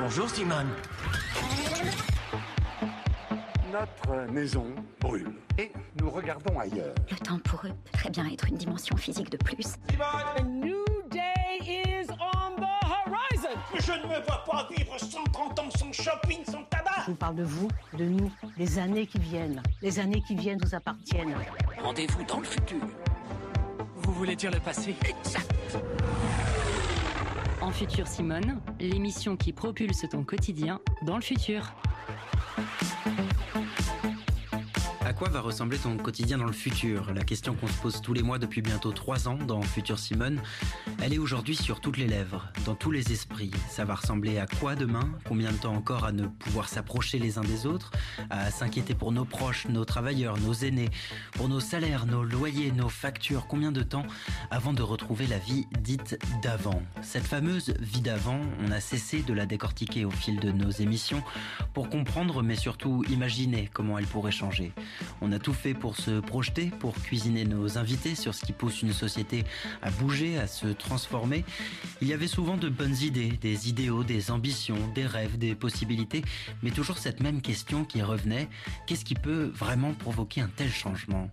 Bonjour Simone. Notre maison brûle et nous regardons ailleurs. Le temps pour eux peut très bien être une dimension physique de plus. A new day is on the horizon. Je ne me vois pas vivre 130 ans sans shopping, sans tabac. Je vous parle de vous, de nous, des années qui viennent. Les années qui viennent vous appartiennent. Rendez-vous dans le futur. Vous voulez dire le passé? Exact. En Futur Simone, l'émission qui propulse ton quotidien dans le futur. Quoi va ressembler ton quotidien dans le futur? La question qu'on se pose tous les mois depuis bientôt trois ans dans Futur Simone, elle est aujourd'hui sur toutes les lèvres, dans tous les esprits. Ça va ressembler à quoi demain? Combien de temps encore à ne pouvoir s'approcher les uns des autres? À s'inquiéter pour nos proches, nos travailleurs, nos aînés, pour nos salaires, nos loyers, nos factures? Combien de temps avant de retrouver la vie dite d'avant? Cette fameuse vie d'avant, on a cessé de la décortiquer au fil de nos émissions pour comprendre mais surtout imaginer comment elle pourrait changer. On a tout fait pour se projeter, pour cuisiner nos invités sur ce qui pousse une société à bouger, à se transformer. Il y avait souvent de bonnes idées, des idéaux, des ambitions, des rêves, des possibilités, mais toujours cette même question qui revenait, qu'est-ce qui peut vraiment provoquer un tel changement?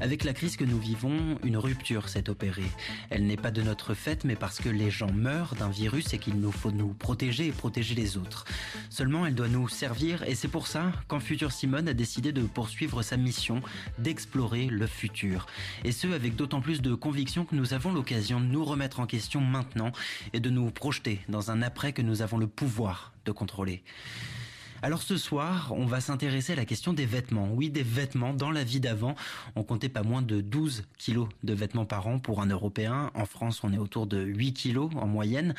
Avec la crise que nous vivons, une rupture s'est opérée. Elle n'est pas de notre fait, mais parce que les gens meurent d'un virus et qu'il nous faut nous protéger et protéger les autres. Seulement, elle doit nous servir et c'est pour ça qu'en Futur Simone a décidé de poursuivre sa mission d'explorer le futur. Et ce, avec d'autant plus de conviction que nous avons l'occasion de nous remettre en question maintenant et de nous projeter dans un après que nous avons le pouvoir de contrôler. Alors ce soir, on va s'intéresser à la question des vêtements. Oui, des vêtements. Dans la vie d'avant, on comptait pas moins de 12 kilos de vêtements par an pour un Européen. En France, on est autour de 8 kilos en moyenne.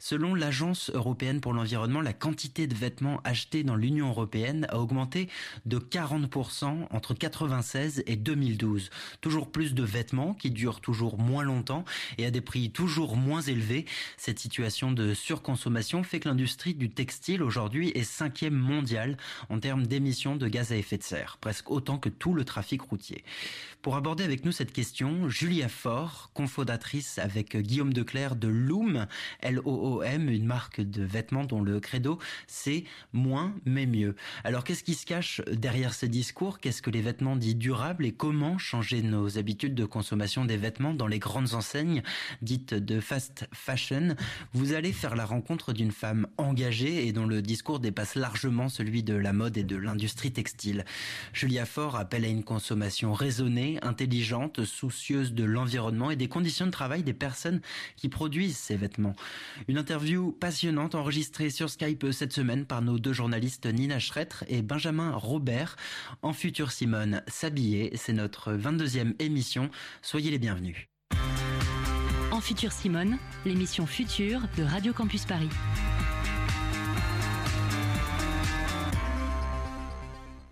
Selon l'Agence européenne pour l'environnement, la quantité de vêtements achetés dans l'Union européenne a augmenté de 40% entre 96 et 2012. Toujours plus de vêtements qui durent toujours moins longtemps et à des prix toujours moins élevés. Cette situation de surconsommation fait que l'industrie du textile aujourd'hui est cinquième mondiale en termes d'émissions de gaz à effet de serre, presque autant que tout le trafic routier. Pour aborder avec nous cette question, Julia Faure, confondatrice avec Guillaume Declerc de Loom, L-O-O-M, une marque de vêtements dont le credo c'est moins mais mieux. Alors qu'est-ce qui se cache derrière ces discours? Qu'est-ce que les vêtements dits durables et comment changer nos habitudes de consommation des vêtements dans les grandes enseignes dites de fast fashion? Vous allez faire la rencontre d'une femme engagée et dont le discours dépasse largement celui de la mode et de l'industrie textile. Julia Faure appelle à une consommation raisonnée, intelligente, soucieuse de l'environnement et des conditions de travail des personnes qui produisent ces vêtements. Une interview passionnante enregistrée sur Skype cette semaine par nos deux journalistes Nina Schretter et Benjamin Robert. En futur Simone s'habiller, c'est notre 22e émission. Soyez les bienvenus. En futur Simone, l'émission future de Radio Campus Paris.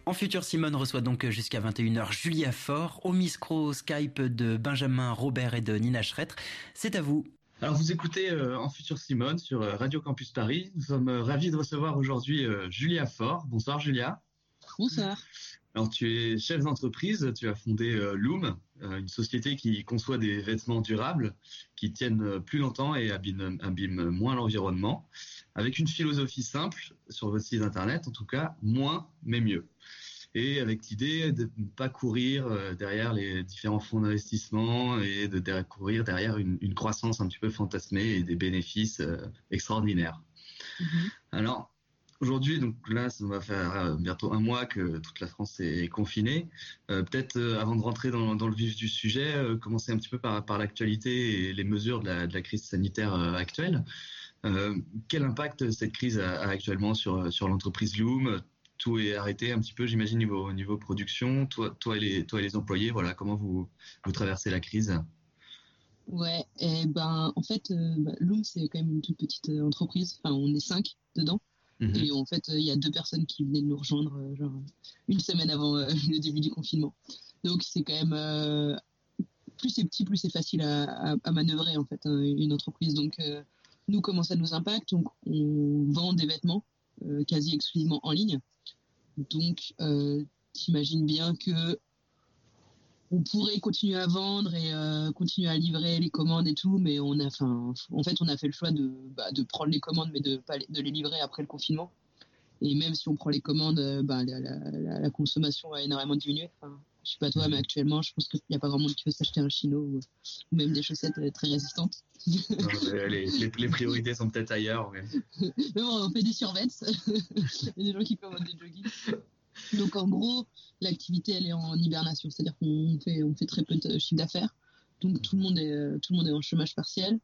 En futur, Simone reçoit donc jusqu'à 21h Julia Faure au micro Skype de Benjamin Robert et de Nina Schretter. C'est à vous. Alors vous écoutez euh, En futur Simone sur euh, Radio Campus Paris. Nous sommes euh, ravis de recevoir aujourd'hui euh, Julia Faure. Bonsoir Julia. Bonsoir. Alors tu es chef d'entreprise, tu as fondé euh, Loom, euh, une société qui conçoit des vêtements durables qui tiennent euh, plus longtemps et abîment, abîment moins l'environnement, avec une philosophie simple sur votre site internet, en tout cas moins mais mieux. Et avec l'idée de ne pas courir euh, derrière les différents fonds d'investissement et de de courir derrière une, une croissance un petit peu fantasmée et des bénéfices extraordinaires. Alors, Aujourd'hui, donc là, ça va faire euh, bientôt un mois que toute la France est confinée. Euh, Peut-être euh, avant de rentrer dans, le vif du sujet, commencer un petit peu par, l'actualité et les mesures de la, crise sanitaire actuelle. quel impact cette crise a, actuellement sur, l'entreprise Loom? Tout est arrêté un petit peu, j'imagine, niveau, niveau production. Toi, et les, employés, voilà, comment vous, traversez la crise? Ouais, et ben en fait, bah, Loom c'est quand même une toute petite entreprise. Enfin, on est cinq dedans. Mhm. Et en fait, il y a deux personnes qui venaient de nous rejoindre euh, genre une semaine avant euh, le début du confinement. Donc c'est quand même euh, plus c'est petit, plus c'est facile à, manœuvrer en fait hein, une entreprise. Donc euh, nous comment ça nous impacte? Donc on vend des vêtements euh, quasi exclusivement en ligne. Donc t'imagines bien que on pourrait continuer à vendre et euh, continuer à livrer les commandes et tout, mais on a, en fait, on a fait le choix de, bah, de prendre les commandes, mais de pas les, de les livrer après le confinement. Et même si on prend les commandes, euh, bah, la, la, la, consommation a énormément diminué. Enfin, je sais pas toi, mais actuellement, je pense qu'il n'y a pas grand monde qui veut s'acheter un chino ou, ou, même des chaussettes euh, très résistantes. Non, les, les, les, priorités sont peut-être ailleurs. Mais... mais bon, on fait des survets. Il y a des gens qui commandent des joggings. Donc en gros, l'activité elle est en hibernation, c'est-à-dire qu'on fait on fait très peu de chiffre d'affaires. Donc tout le monde est tout le monde est en chômage partiel.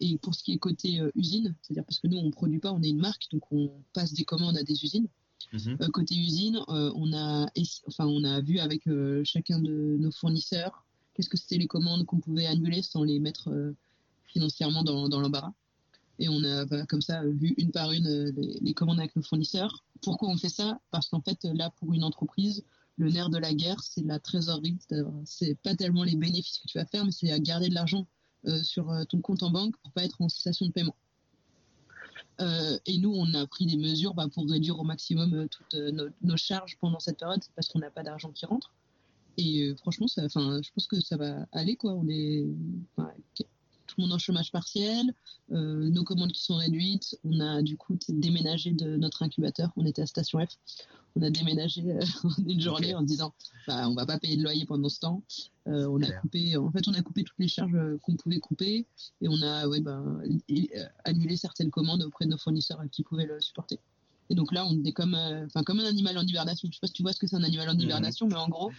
Et pour ce qui est côté euh, usine, c'est-à-dire parce que nous on produit pas, on est une marque, donc on passe des commandes à des usines. Mmh. Euh, côté usine, euh, on a enfin on a vu avec euh, chacun de nos fournisseurs qu'est-ce que c'était les commandes qu'on pouvait annuler sans les mettre euh, financièrement dans, dans l'embarras. Et on a comme ça vu une par une les, les commandes avec nos fournisseurs pourquoi on fait ça? Parce qu'en fait, là, pour une entreprise, le nerf de la guerre, c'est la trésorerie. C'est pas tellement les bénéfices que tu vas faire, mais c'est à garder de l'argent euh, sur euh, ton compte en banque pour pas être en cessation de paiement. Euh, et nous, on a pris des mesures bah, pour réduire au maximum euh, toutes euh, nos, nos, charges pendant cette période, parce qu'on n'a pas d'argent qui rentre. Et franchement, ça, je pense que ça va aller. Quoi. On est, tout le monde en chômage partiel, euh, nos commandes qui sont réduites. On a du coup déménagé de notre incubateur. On était à Station F. On a déménagé euh, une journée okay. en se disant, bah, on va pas payer de loyer pendant ce temps. Euh, on a coupé, en fait, on a coupé toutes les charges qu'on pouvait couper et on a, ouais, bah, annulé certaines commandes auprès de nos fournisseurs qui pouvaient le supporter. Et donc là, on est comme, enfin, comme un animal en hibernation. Je sais pas si tu vois ce que c'est un animal en hibernation, mmh. mais en gros, euh,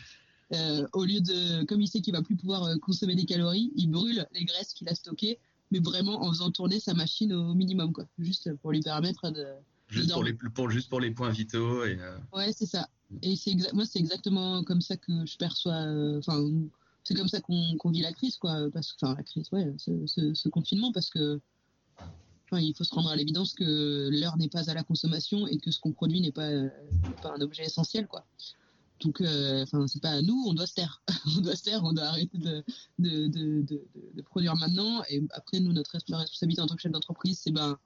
au lieu de, comme il sait qu'il va plus pouvoir euh, consommer des calories, il brûle les graisses qu'il a stockées, mais vraiment en faisant tourner sa machine au minimum, quoi, juste pour lui permettre de. Juste, pour les, pour, juste pour les points vitaux. Et euh... Ouais, c'est ça. Et c'est moi, c'est exactement comme ça que je perçois. Enfin, euh, c'est comme ça qu'on qu vit la crise, quoi. Parce enfin, la crise, ouais, ce, ce, ce confinement, parce que. Enfin, il faut se rendre à l'évidence que l'heure n'est pas à la consommation et que ce qu'on produit n'est pas, euh, pas un objet essentiel, quoi. Donc, enfin, euh, c'est pas à nous, on doit se taire. on doit se taire, on doit arrêter de, de, de, produire maintenant. Et après, nous, notre responsabilité en tant que chef d'entreprise, c'est ben,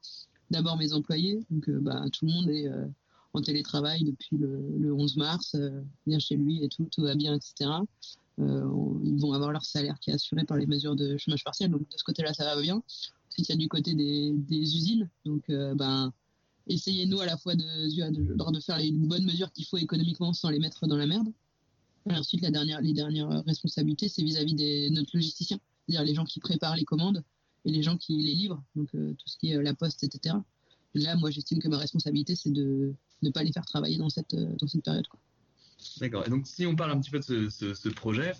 d'abord mes employés. Donc, euh, bah, tout le monde est euh, en télétravail depuis le, le 11 mars, euh, vient chez lui et tout, tout va bien, etc. Euh, ils vont avoir leur salaire qui est assuré par les mesures de chômage partiel. Donc, de ce côté-là, ça va bien. Ensuite, il y a du côté des, des usines. Donc, ben, essayez nous à la fois de, de, faire les bonnes mesures qu'il faut économiquement sans les mettre dans la merde. Ensuite, la dernière, les dernières responsabilités, c'est vis-à-vis de notre logisticien, c'est-à-dire les gens qui préparent les commandes et les gens qui les livrent, donc euh, tout ce qui est euh, la poste, etc. Et là, moi, j'estime que ma responsabilité, c'est de ne pas les faire travailler dans cette, euh, dans cette période. D'accord. Et donc, si on parle un petit peu de ce, ce, ce projet,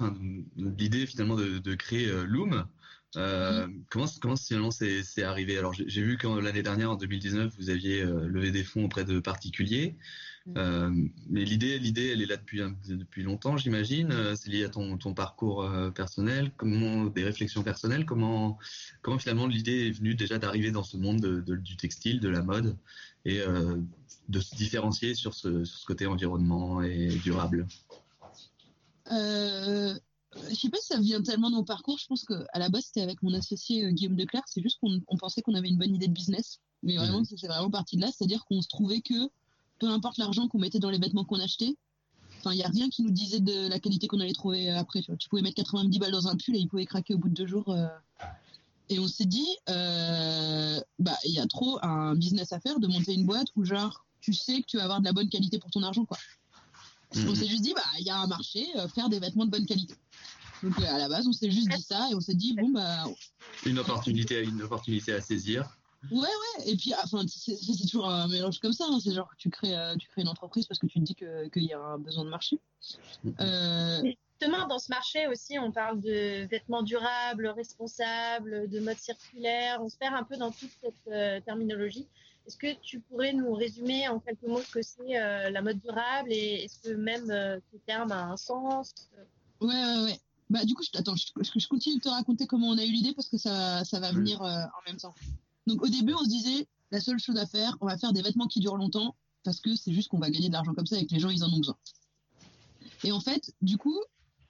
l'idée finalement de, créer Loom, euh, mmh. comment, comment finalement c'est arrivé? Alors j'ai vu que l'année dernière, en 2019, vous aviez euh, levé des fonds auprès de particuliers. Mmh. Euh, mais l'idée, l'idée, elle est là depuis depuis longtemps, j'imagine. C'est lié à ton, ton parcours personnel, comment des réflexions personnelles. Comment comment finalement l'idée est venue déjà d'arriver dans ce monde de, de, du textile, de la mode et euh, de se différencier sur ce sur ce côté environnement et durable? Euh, je sais pas si ça vient tellement de mon parcours. Je pense qu'à la base, c'était avec mon associé euh, Guillaume Declerc. C'est juste qu'on on pensait qu'on avait une bonne idée de business. Mais vraiment, mmh. c'est vraiment parti de là. C'est-à-dire qu'on se trouvait que peu importe l'argent qu'on mettait dans les vêtements qu'on achetait, enfin, il n'y a rien qui nous disait de la qualité qu'on allait trouver après. Tu, vois. tu pouvais mettre 90 balles dans un pull et il pouvait craquer au bout de deux jours. Euh... Et on s'est dit, euh, bah, il y a trop un business à faire de monter une boîte où, genre, tu sais que tu vas avoir de la bonne qualité pour ton argent, quoi. Mmh. On s'est juste dit, bah, il y a un marché, euh, faire des vêtements de bonne qualité. Donc à la base, on s'est juste dit ça et on s'est dit bon bah une opportunité, une opportunité à saisir. Ouais ouais et puis enfin c'est toujours un mélange comme ça. Hein. C'est genre tu crées euh, tu crées une entreprise parce que tu te dis que qu'il y a un besoin de marché. Euh... Justement dans ce marché aussi on parle de vêtements durables, responsables, de mode circulaire. On se perd un peu dans toute cette euh, terminologie. Est-ce que tu pourrais nous résumer en quelques mots ce que c'est euh, la mode durable et est-ce que même euh, ce terme a un sens? Ouais ouais ouais. Bah, du coup, je, attends, je, je, continue de te raconter comment on a eu l'idée parce que ça, ça va venir euh, en même temps. Donc, au début, on se disait, la seule chose à faire, on va faire des vêtements qui durent longtemps parce que c'est juste qu'on va gagner de l'argent comme ça et que les gens, ils en ont besoin. Et en fait, du coup,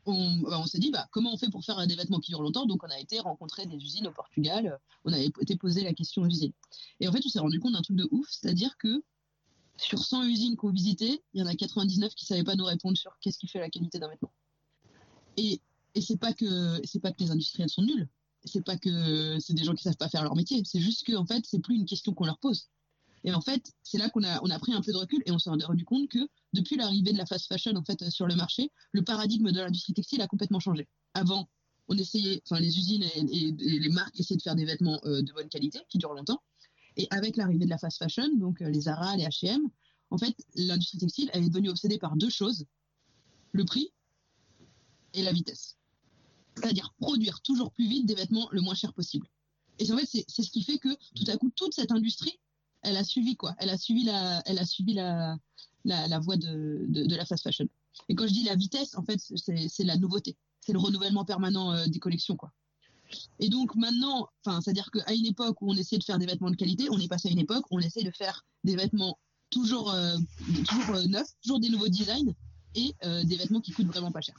on, bah, on s'est dit, bah, comment on fait pour faire des vêtements qui durent longtemps? Donc, on a été rencontrer des usines au Portugal, on avait été poser la question aux usines. Et en fait, on s'est rendu compte d'un truc de ouf, c'est-à-dire que sur 100 usines qu'on visitait, il y en a 99 qui ne savaient pas nous répondre sur qu'est-ce qui fait la qualité d'un vêtement. Et Et c'est pas que c'est pas que les industriels sont nuls. C'est pas que c'est des gens qui savent pas faire leur métier. C'est juste que en fait, c'est plus une question qu'on leur pose. Et en fait, c'est là qu'on a on a pris un peu de recul et on s'est rendu compte que depuis l'arrivée de la fast fashion en fait sur le marché, le paradigme de l'industrie textile a complètement changé. Avant, on essayait, enfin les usines et, les marques essayaient de faire des vêtements euh, de bonne qualité qui durent longtemps. Et avec l'arrivée de la fast fashion, donc euh, les Zara, les H&M, en fait, l'industrie textile elle est devenue obsédée par deux choses le prix et la vitesse. C'est-à-dire produire toujours plus vite des vêtements le moins cher possible. Et en fait, c'est ce qui fait que tout à coup, toute cette industrie, elle a suivi quoi Elle a suivi la, elle a suivi la, voie de, de, la fast fashion. Et quand je dis la vitesse, en fait, c'est la nouveauté. C'est le renouvellement permanent euh, des collections, quoi. Et donc maintenant, enfin, c'est-à-dire qu'à une époque où on essayait de faire des vêtements de qualité, on est passé à une époque où on essaie de faire des vêtements toujours, euh, toujours euh, neufs, toujours des nouveaux designs et des vêtements qui coûtent vraiment pas cher.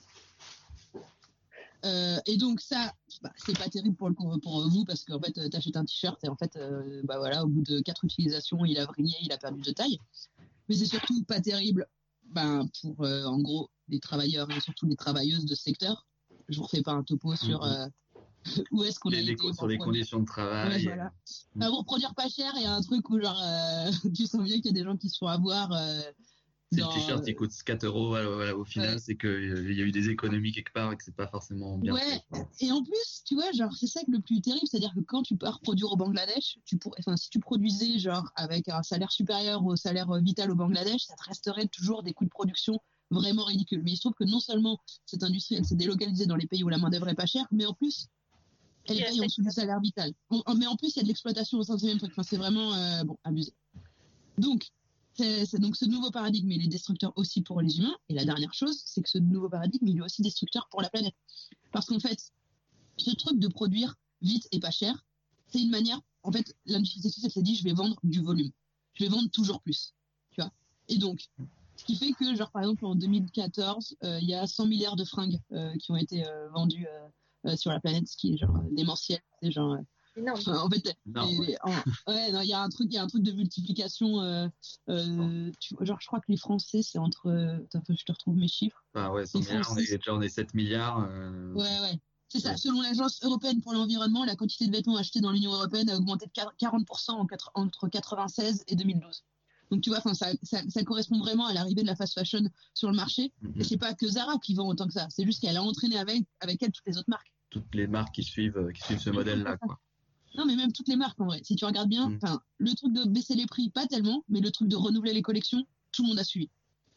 Et donc ça, bah, c'est pas terrible pour, le, pour vous parce qu'en fait, t'achètes un t-shirt et en fait, bah voilà, au bout de quatre utilisations, il a vrillé, il a perdu de taille mais c'est surtout pas terrible ben, pour, euh, en gros, les travailleurs et surtout les travailleuses de ce secteur. Je vous refais pas un topo sur mhm. euh, où est-ce qu'on a été. sur les conditions de travail. voilà. pour produire pas cher, il y a un truc où genre, euh, tu sens bien qu'il y a des gens qui se font avoir si le t-shirt il coûte 4 euros au final, c'est qu'il euh, y a eu des économies quelque part et que c'est pas forcément bien. Ouais, et en plus, tu vois, genre, c'est ça le plus terrible, c'est-à-dire que quand tu pars produire au Bangladesh, tu pourrais, enfin, si tu produisais, genre, avec un salaire supérieur au salaire euh, vital au Bangladesh, ça te resterait toujours des coûts de production vraiment ridicules. Mais il se trouve que non seulement cette industrie, elle s'est délocalisée dans les pays où la main-d'œuvre est pas chère, mais en plus, elle paye en dessous du salaire vital. mais en plus, il y a de l'exploitation au sein de ce même truc. Enfin, c'est vraiment, euh, bon, abusé. Donc, c'est donc ce nouveau paradigme, il est destructeur aussi pour les humains. Et la dernière chose, c'est que ce nouveau paradigme, il est aussi destructeur pour la planète. Parce qu'en fait, ce truc de produire vite et pas cher, c'est une manière. En fait, l'industrie textile s'est dit, je vais vendre du volume. Je vais vendre toujours plus. Tu vois. Et donc, ce qui fait que, genre, par exemple, en 2014, euh, il y a 100 milliards de fringues euh, qui ont été euh, vendues sur la planète, ce qui est genre démentiel. C'est genre en fait, il y a un truc, il y a un truc de multiplication. Euh, euh, genre, je crois que les Français, c'est entre. Attends, je te retrouve mes chiffres. Ah ouais, 100 milliards, on est déjà on est 7 milliards. Euh. Ouais, ouais. C'est ça. Selon l'Agence européenne pour l'environnement, la quantité de vêtements achetés dans l'Union européenne a augmenté de 40% entre 96 et 2012. Donc tu vois, ça, ça, ça, correspond vraiment à l'arrivée de la fast fashion sur le marché. Mm-hmm. Et c'est pas que Zara qui vend autant que ça. C'est juste qu'elle a entraîné avec, avec elle toutes les autres marques. Toutes les marques qui suivent, qui suivent ce modèle-là, quoi. Non, mais même toutes les marques en vrai. Si tu regardes bien, mm. le truc de baisser les prix, pas tellement, mais le truc de renouveler les collections, tout le monde a suivi.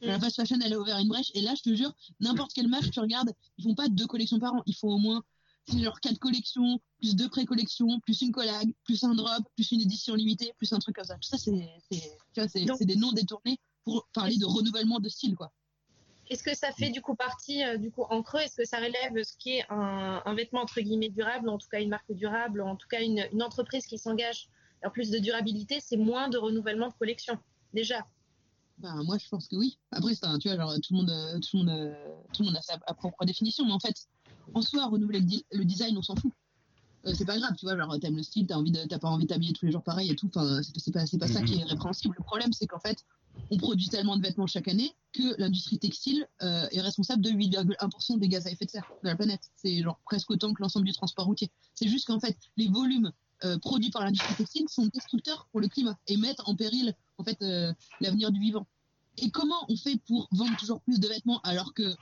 Mm. La fast fashion, elle a ouvert une brèche. Et là, je te jure, n'importe quelle marque, tu regardes, ils font pas deux collections par an. Ils font au moins genre quatre collections, plus deux pré-collections, plus une collab, plus un drop, plus une édition limitée, plus un truc comme ça. Tout ça, c'est des noms détournés pour parler de renouvellement de style, quoi. Est-ce que ça fait du coup partie euh, du coup en creux Est-ce que ça relève ce qui est un, vêtement entre guillemets durable, en tout cas une marque durable, en tout cas une, entreprise qui s'engage en plus de durabilité, c'est moins de renouvellement de collection déjà? Ben, moi je pense que oui. Après tu vois tout le monde euh, tout euh, tout le monde a sa propre définition, mais en fait en soi renouveler le, design on s'en fout. C'est pas grave, tu vois, genre t'aimes le style, t'as envie de, t'as pas envie de t'habiller tous les jours pareil et tout. Enfin, c'est pas, c'est pas ça qui est répréhensible. Le problème, c'est qu'en fait, on produit tellement de vêtements chaque année que l'industrie textile euh, est responsable de 8,1% des gaz à effet de serre de la planète. C'est genre presque autant que l'ensemble du transport routier. C'est juste qu'en fait, les volumes euh, produits par l'industrie textile sont destructeurs pour le climat et mettent en péril en fait euh, l'avenir du vivant. Et comment on fait pour vendre toujours plus de vêtements alors que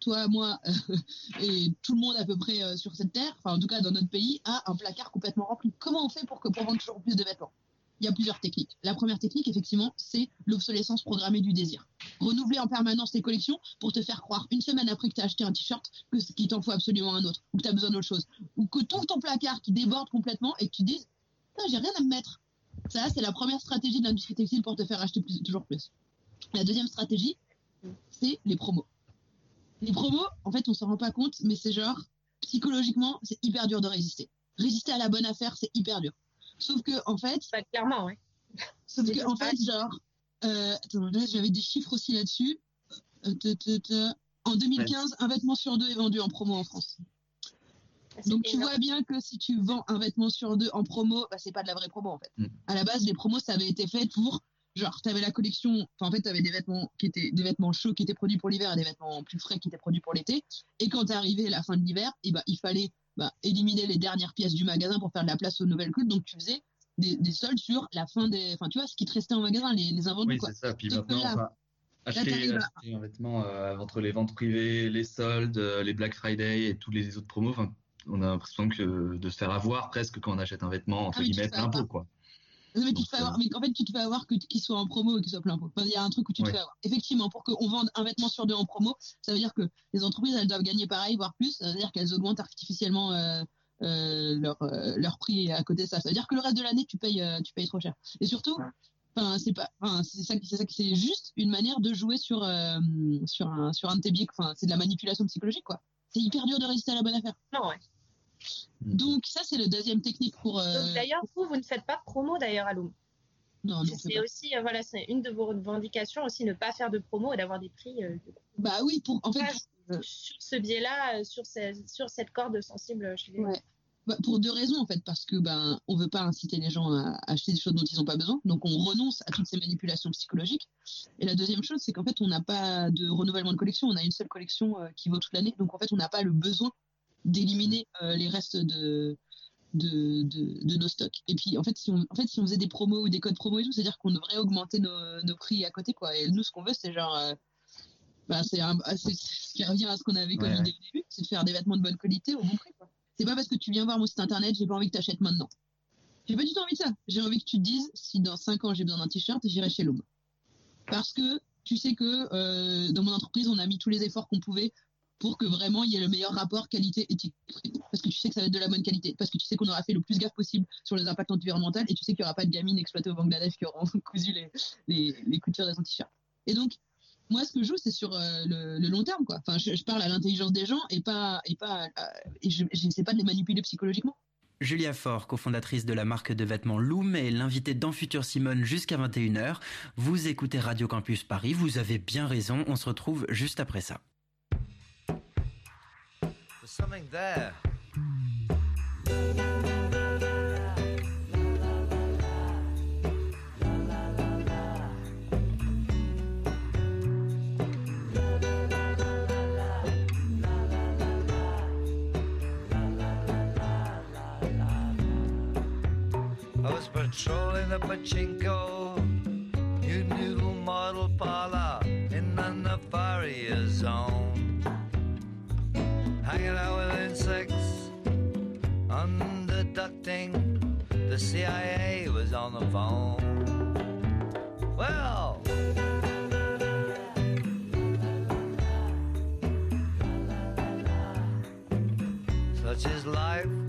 toi, moi et tout le monde à peu près sur cette terre, enfin en tout cas dans notre pays, a un placard complètement rempli Comment on fait pour, que, pour vendre toujours plus de vêtements? Il y a plusieurs techniques. La première technique, effectivement, c'est l'obsolescence programmée du désir. Renouveler en permanence tes collections pour te faire croire une semaine après que tu as acheté un t-shirt que qu'il t'en faut absolument un autre, ou que tu as besoin d'autre chose, ou que tout ton placard qui déborde complètement et que tu dises, j'ai rien à me mettre. Ça, c'est la première stratégie de l'industrie textile pour te faire acheter toujours plus. La deuxième stratégie, c'est les promos. Les promos, en fait, on s'en rend pas compte, mais c'est genre, psychologiquement, c'est hyper dur de résister. Résister à la bonne affaire, c'est hyper dur. Sauf que, en fait. Pas clairement, oui. Sauf que, en fait, genre. Euh, attends, j'avais des chiffres aussi là-dessus. Euh, en 2015, un vêtement sur deux est vendu en promo en France. Ah, Donc tu vois bien que si tu vends un vêtement sur deux en promo, bah, c'est pas de la vraie promo en fait. Mm. À la base, les promos, ça avait été fait pour genre t'avais la collection, enfin en fait t'avais des vêtements qui étaient des vêtements chauds qui étaient produits pour l'hiver et des vêtements plus frais qui étaient produits pour l'été. Et quand t'arrivais à la fin de l'hiver, et bah il fallait bah, éliminer les dernières pièces du magasin pour faire de la place aux nouvelles cultes. Donc tu faisais des, des soldes sur la fin des, enfin tu vois ce qui te restait en magasin, les, les invendus Oui, c'est ça. Puis maintenant, là, acheter, un vêtement euh, entre les ventes privées, les soldes, euh, les Black Friday et tous les autres promos, on a l'impression que de se faire avoir presque quand on achète un vêtement entre Ah, guillemets pot avoir. quoi. Mais, tu te fais avoir, mais en fait, tu te fais avoir que qu'il soit en promo ou qu'il soit plein pot. Enfin, il y a un truc où tu te Ouais. fais avoir. Effectivement, pour qu'on vende un vêtement sur deux en promo, ça veut dire que les entreprises, elles doivent gagner pareil, voire plus. Ça veut dire qu'elles augmentent artificiellement euh, euh, leur, euh, leur prix à côté de ça. Ça veut dire que le reste de l'année, tu payes, euh, tu payes trop cher. Et surtout, enfin, c'est pas, enfin, c'est ça, qui- c'est ça, qui- c'est juste une manière de jouer sur, euh, sur un, sur un de tes biais. Enfin, c'est de la manipulation psychologique, quoi. C'est hyper dur de résister à la bonne affaire. Non, ouais. Donc, ça, c'est le deuxième technique pour. euh, Donc, D'ailleurs, vous, vous ne faites pas de promo d'ailleurs à Loom. non, non, C'est aussi, euh, voilà, c'est une de vos revendications aussi, ne pas faire de promo et d'avoir des prix euh, Bah oui, pour, en fait, pas sur ce biais-là, sur, ce- sur cette corde sensible chez les. Ouais. Bah, pour deux raisons en fait, parce que ben on veut pas inciter les gens à acheter des choses dont ils n'ont pas besoin, donc on renonce à toutes ces manipulations psychologiques. Et la deuxième chose, c'est qu'en fait on n'a pas de renouvellement de collection, on a une seule collection euh, qui vaut toute l'année, donc en fait on n'a pas le besoin d'éliminer euh, les restes de de, de, de nos stocks. Et puis en fait si on en fait si on faisait des promos ou des codes promos et tout, c'est-à-dire qu'on devrait augmenter nos, nos prix à côté quoi. Et nous ce qu'on veut c'est genre euh, bah, c'est un- c'est ce qui revient à ce qu'on avait comme Ouais. idée au début, c'est de faire des vêtements de bonne qualité au bon prix quoi. C'est pas parce que tu viens voir mon site internet, j'ai pas envie que tu achètes maintenant. J'ai pas du tout envie de ça. J'ai envie que tu te dises, si dans 5 ans j'ai besoin d'un t-shirt, j'irai chez Loom. Parce que tu sais que euh, dans mon entreprise, on a mis tous les efforts qu'on pouvait pour que vraiment il y ait le meilleur rapport qualité-éthique. Parce que tu sais que ça va être de la bonne qualité. Parce que tu sais qu'on aura fait le plus gaffe possible sur les impacts environnementaux et tu sais qu'il n'y aura pas de gamines exploitées au Bangladesh qui auront cousu les, coutures de ton t-shirt. Et donc, moi, ce que je joue, c'est sur euh, le, long terme, quoi. Enfin, je, parle à l'intelligence des gens et pas, et pas, à- et je n'essaie pas de les manipuler psychologiquement. Julia Faure, cofondatrice de la marque de vêtements Loom, est l'invitée dans Futur Simone jusqu'à 21h. Vous écoutez Radio Campus Paris, vous avez bien raison, on se retrouve juste après ça. Something there. I was patrolling the pachinko, new noodle model parlor in the Nefaria zone. Hanging out with insects, underducting. The CIA was on the phone. Well, such is life.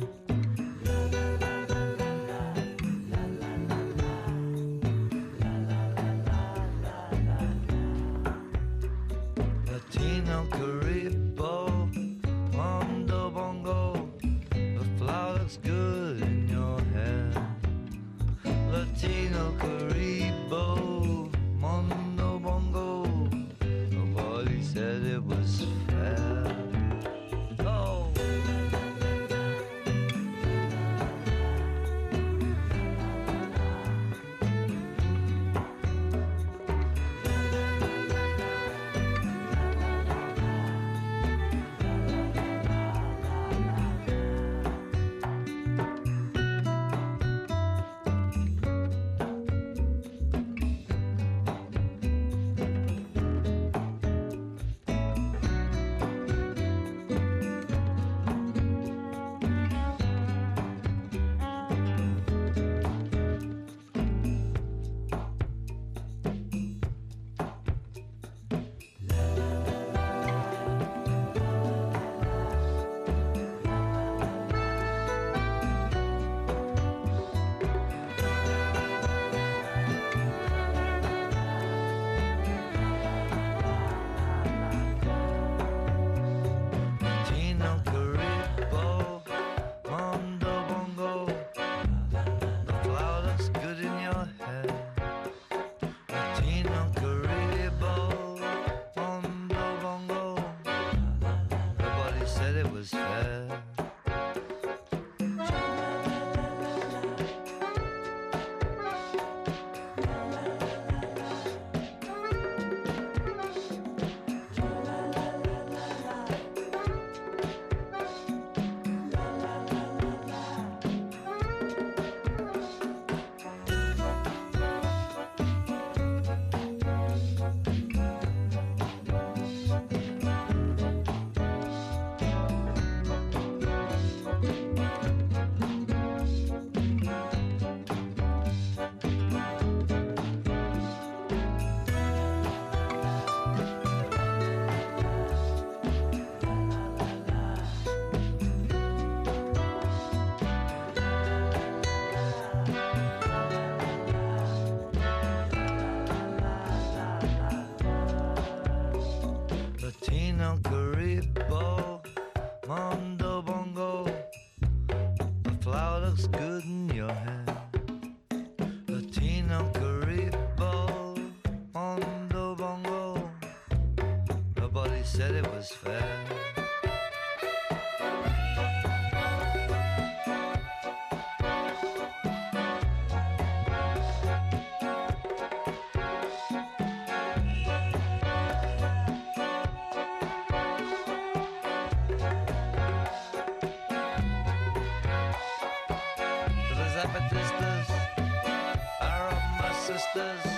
Sisters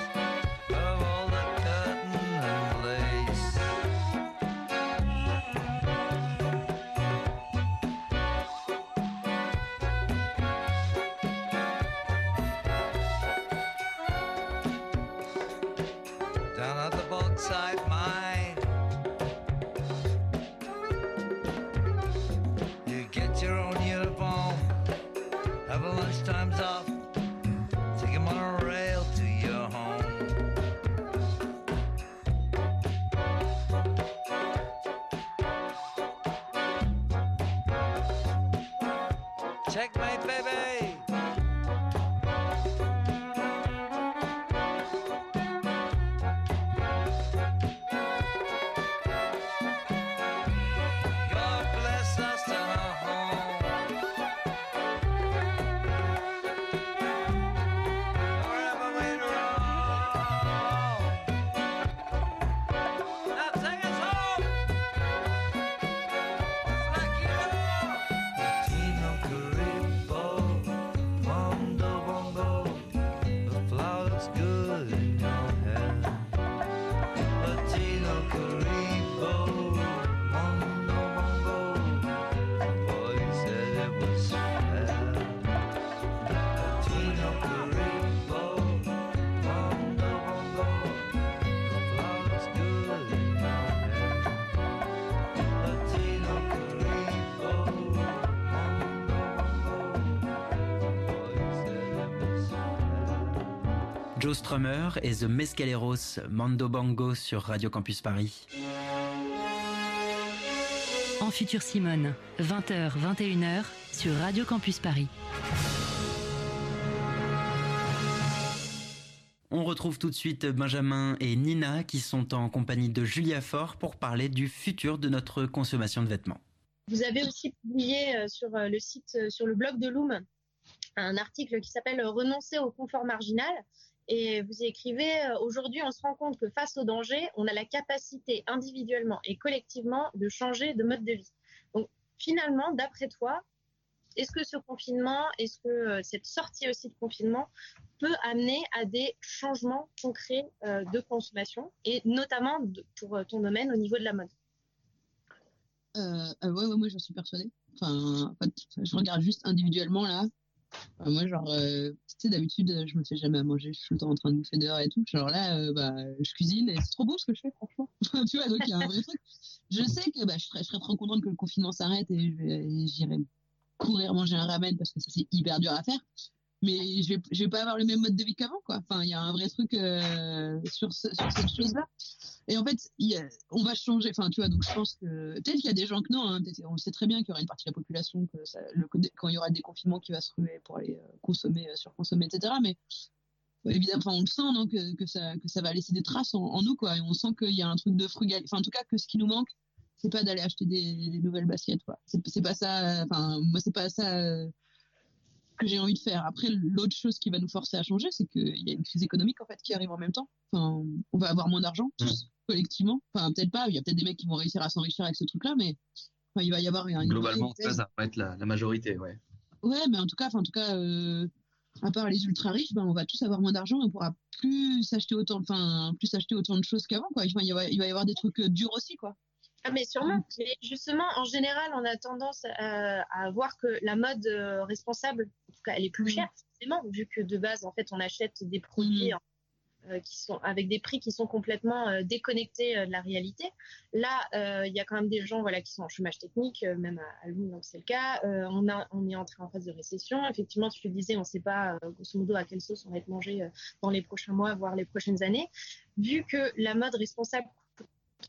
Checkmate, baby. Joe Strummer et The Mescaleros Mando Bongo sur Radio Campus Paris. En futur Simone, 20h, 21h sur Radio Campus Paris. On retrouve tout de suite Benjamin et Nina qui sont en compagnie de Julia Faure pour parler du futur de notre consommation de vêtements. Vous avez aussi publié euh, sur euh, le site, euh, sur le blog de Loom, un article qui s'appelle Renoncer au confort marginal. Et vous y écrivez euh, Aujourd'hui, on se rend compte que face au danger, on a la capacité individuellement et collectivement de changer de mode de vie. Donc, finalement, d'après toi, est-ce que ce confinement, est-ce que euh, cette sortie aussi de confinement peut amener à des changements concrets euh, de consommation et notamment pour ton domaine au niveau de la mode? Euh, euh, ouais, moi j'en suis persuadée. Enfin, je regarde juste individuellement là. Moi, genre, euh, tu sais, d'habitude, euh, je me fais jamais à manger, je suis tout le temps en train de bouffer dehors et tout. Genre là, euh, bah, je cuisine et c'est trop beau ce que je fais, franchement. tu vois, donc il y a un vrai truc. Je sais que bah, je, serais, je serais trop contente que le confinement s'arrête et j'irai courir manger un ramen parce que ça c'est hyper dur à faire. Mais je vais, vais pas avoir le même mode de vie qu'avant, quoi. Enfin, il y a un vrai truc euh, sur, sur cette chose-là. Et en fait, on va changer. Enfin, tu vois, donc je pense que peut-être qu'il y a des gens que non. Hein, on sait très bien qu'il y aura une partie de la population que quand il y aura des confinements qui va se ruer pour aller euh, consommer, euh, surconsommer, etc. Mais évidemment, on le sent, que, ça, va laisser des traces en, nous, quoi. Et on sent qu'il y a un truc de frugal. Enfin, en tout cas, que ce qui nous manque, c'est pas d'aller acheter des, nouvelles baskets, quoi. C'est pas ça. Enfin, moi, c'est pas ça. Que j'ai envie de faire. Après, l'autre chose qui va nous forcer à changer, c'est qu'il y a une crise économique en fait qui arrive en même temps. Enfin, on va avoir moins d'argent tous collectivement. Enfin, peut-être pas. Il y a peut-être des mecs qui vont réussir à s'enrichir avec ce truc-là, mais enfin, il va y avoir une Globalement, ça, ça va être la, la majorité, ouais. Ouais, mais en tout cas, enfin, en tout cas, euh, à part les ultra riches, ben, on va tous avoir moins d'argent et on pourra plus s'acheter autant, enfin, plus acheter autant de choses qu'avant, quoi. Enfin, il va, il va y avoir des trucs durs aussi, quoi. Ah, mais sûrement. Mais justement, en général, on a tendance à, à voir que la mode euh, responsable, en tout cas, elle est plus chère, forcément, vu que de base, en fait, on achète des produits euh, qui sont avec des prix qui sont complètement euh, déconnectés euh, de la réalité. Là, euh, il y a quand même des gens, voilà, qui sont en chômage technique, euh, même à, à Lyon, donc c'est le cas. Euh, on a, on est entré en phase de récession. Effectivement, tu le disais, on ne sait pas, euh, grosso modo, à quelle sauce on va être mangé euh, dans les prochains mois, voire les prochaines années. Vu que la mode responsable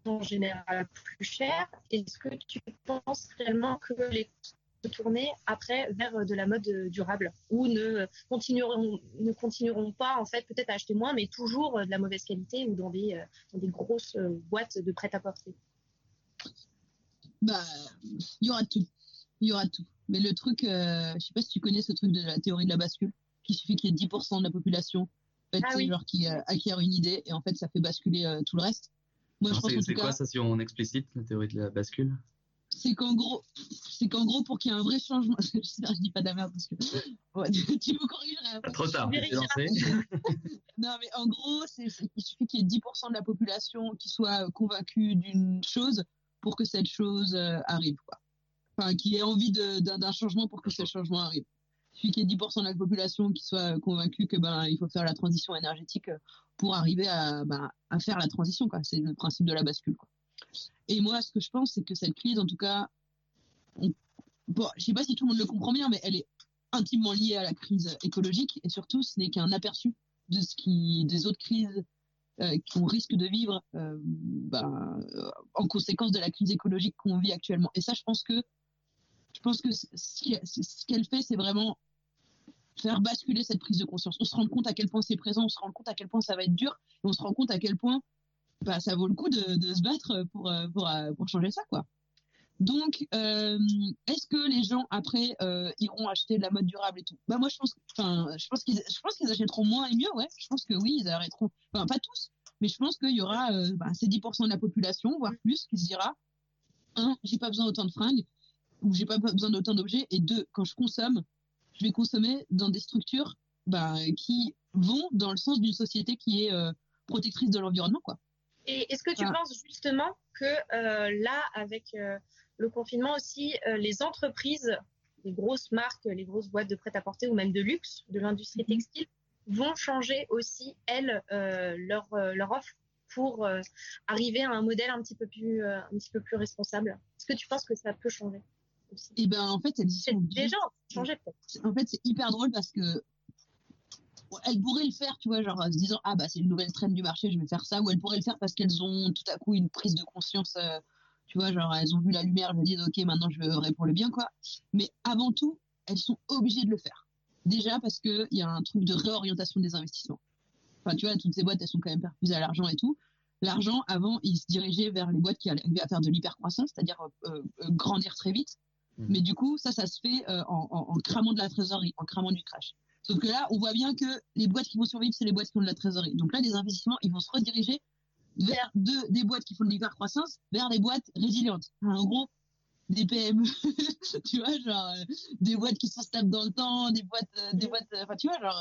en général plus cher. Est-ce que tu penses réellement que les se tourner après vers euh, de la mode euh, durable ou ne continueront ne continueront pas en fait peut-être à acheter moins mais toujours euh, de la mauvaise qualité ou dans des dans des grosses boîtes de prêt-à-porter? Bah, il y aura tout. Il y aura tout. Mais le truc, euh, je sais pas si tu connais ce truc de la théorie de la bascule, qu'il suffit qu'il y ait 10% de la population en fait, Ah oui. genre qui euh, acquiert une idée et en fait ça fait basculer euh, tout le reste. Moi, je Alors, pense C'est quoi cas, ça si on explicite la théorie de la bascule? C'est qu'en gros, c'est qu'en gros pour qu'il y ait un vrai changement, j'espère que je dis pas de la merde parce que Ouais, tu me corrigerais après. Trop tard, lancé. Non, mais en gros, il suffit qu'il y ait 10% de la population qui soit convaincue d'une chose pour que cette chose euh, arrive, quoi. Enfin, qui ait envie d'un changement pour que ce changement arrive. Suffit qu'il y ait 10% de la population qui soit convaincue que ben il faut faire la transition énergétique euh, pour arriver à, ben, à faire la transition, quoi. C'est le principe de la bascule. Et moi, ce que je pense, c'est que cette crise, en tout cas, on- bon, je sais pas si tout le monde le comprend bien, mais elle est intimement liée à la crise écologique et surtout, ce n'est qu'un aperçu de ce qui, des autres crises euh, qu'on risque de vivre euh, ben, euh, en conséquence de la crise écologique qu'on vit actuellement. Et ça, je pense que je pense que ce qu'elle fait, c'est vraiment faire basculer cette prise de conscience. On se rend compte à quel point c'est présent, on se rend compte à quel point ça va être dur, et on se rend compte à quel point bah, ça vaut le coup de, se battre pour, euh, euh, pour changer ça, quoi. Donc, euh, est-ce que les gens après iront acheter de la mode durable et tout? Bah moi je pense, je pense qu'ils, je achèteront moins et mieux, ouais. Je pense que oui, ils arrêteront. Enfin, pas tous, mais je pense qu'il y aura euh, bah, ces 10% de la population, voire plus, qui se dira un, j'ai pas besoin d'autant de fringues, ou j'ai pas besoin d'autant d'objets, et deux, quand je consomme, je vais consommer dans des structures bah, qui vont dans le sens d'une société qui est euh, protectrice de l'environnement, quoi. Et est-ce que tu penses justement que euh, là, avec euh, le confinement aussi, les entreprises, les grosses marques, les grosses boîtes de prêt-à-porter ou même de luxe, de l'industrie Mhm. textile, vont changer aussi, elles, leur, leur offre pour arriver à un modèle un petit peu plus, un petit peu plus responsable? Est-ce que tu penses que ça peut changer? Et ben en fait, elles y C'est sont déjà changé peut-être. en fait, c'est hyper drôle parce que elles pourraient le faire, tu vois, genre en se disant ah bah c'est une nouvelle trend du marché, je vais faire ça, ou elles pourraient le faire parce qu'elles ont tout à coup une prise de conscience, euh, tu vois, genre elles ont vu la lumière, elles se disent ok maintenant je vais pour le bien quoi. Mais avant tout, elles sont obligées de le faire. Déjà parce que il y a un truc de réorientation des investissements. Enfin tu vois, toutes ces boîtes elles sont quand même perfusées à l'argent et tout. L'argent avant il se dirigeait vers les boîtes qui arrivaient à faire de l'hypercroissance, c'est-à-dire euh, euh, grandir très vite. Mais du coup, ça, ça se fait euh, en, en- en cramant de la trésorerie, en cramant du crash. Sauf que là, on voit bien que les boîtes qui vont survivre, c'est les boîtes qui ont de la trésorerie. Donc là, les investissements, ils vont se rediriger vers de- des boîtes qui font de l'hypercroissance vers des boîtes résilientes. En gros, des PME, tu vois, genre euh, des boîtes qui sont stables dans le temps, des boîtes, euh, des boîtes, enfin tu vois, genre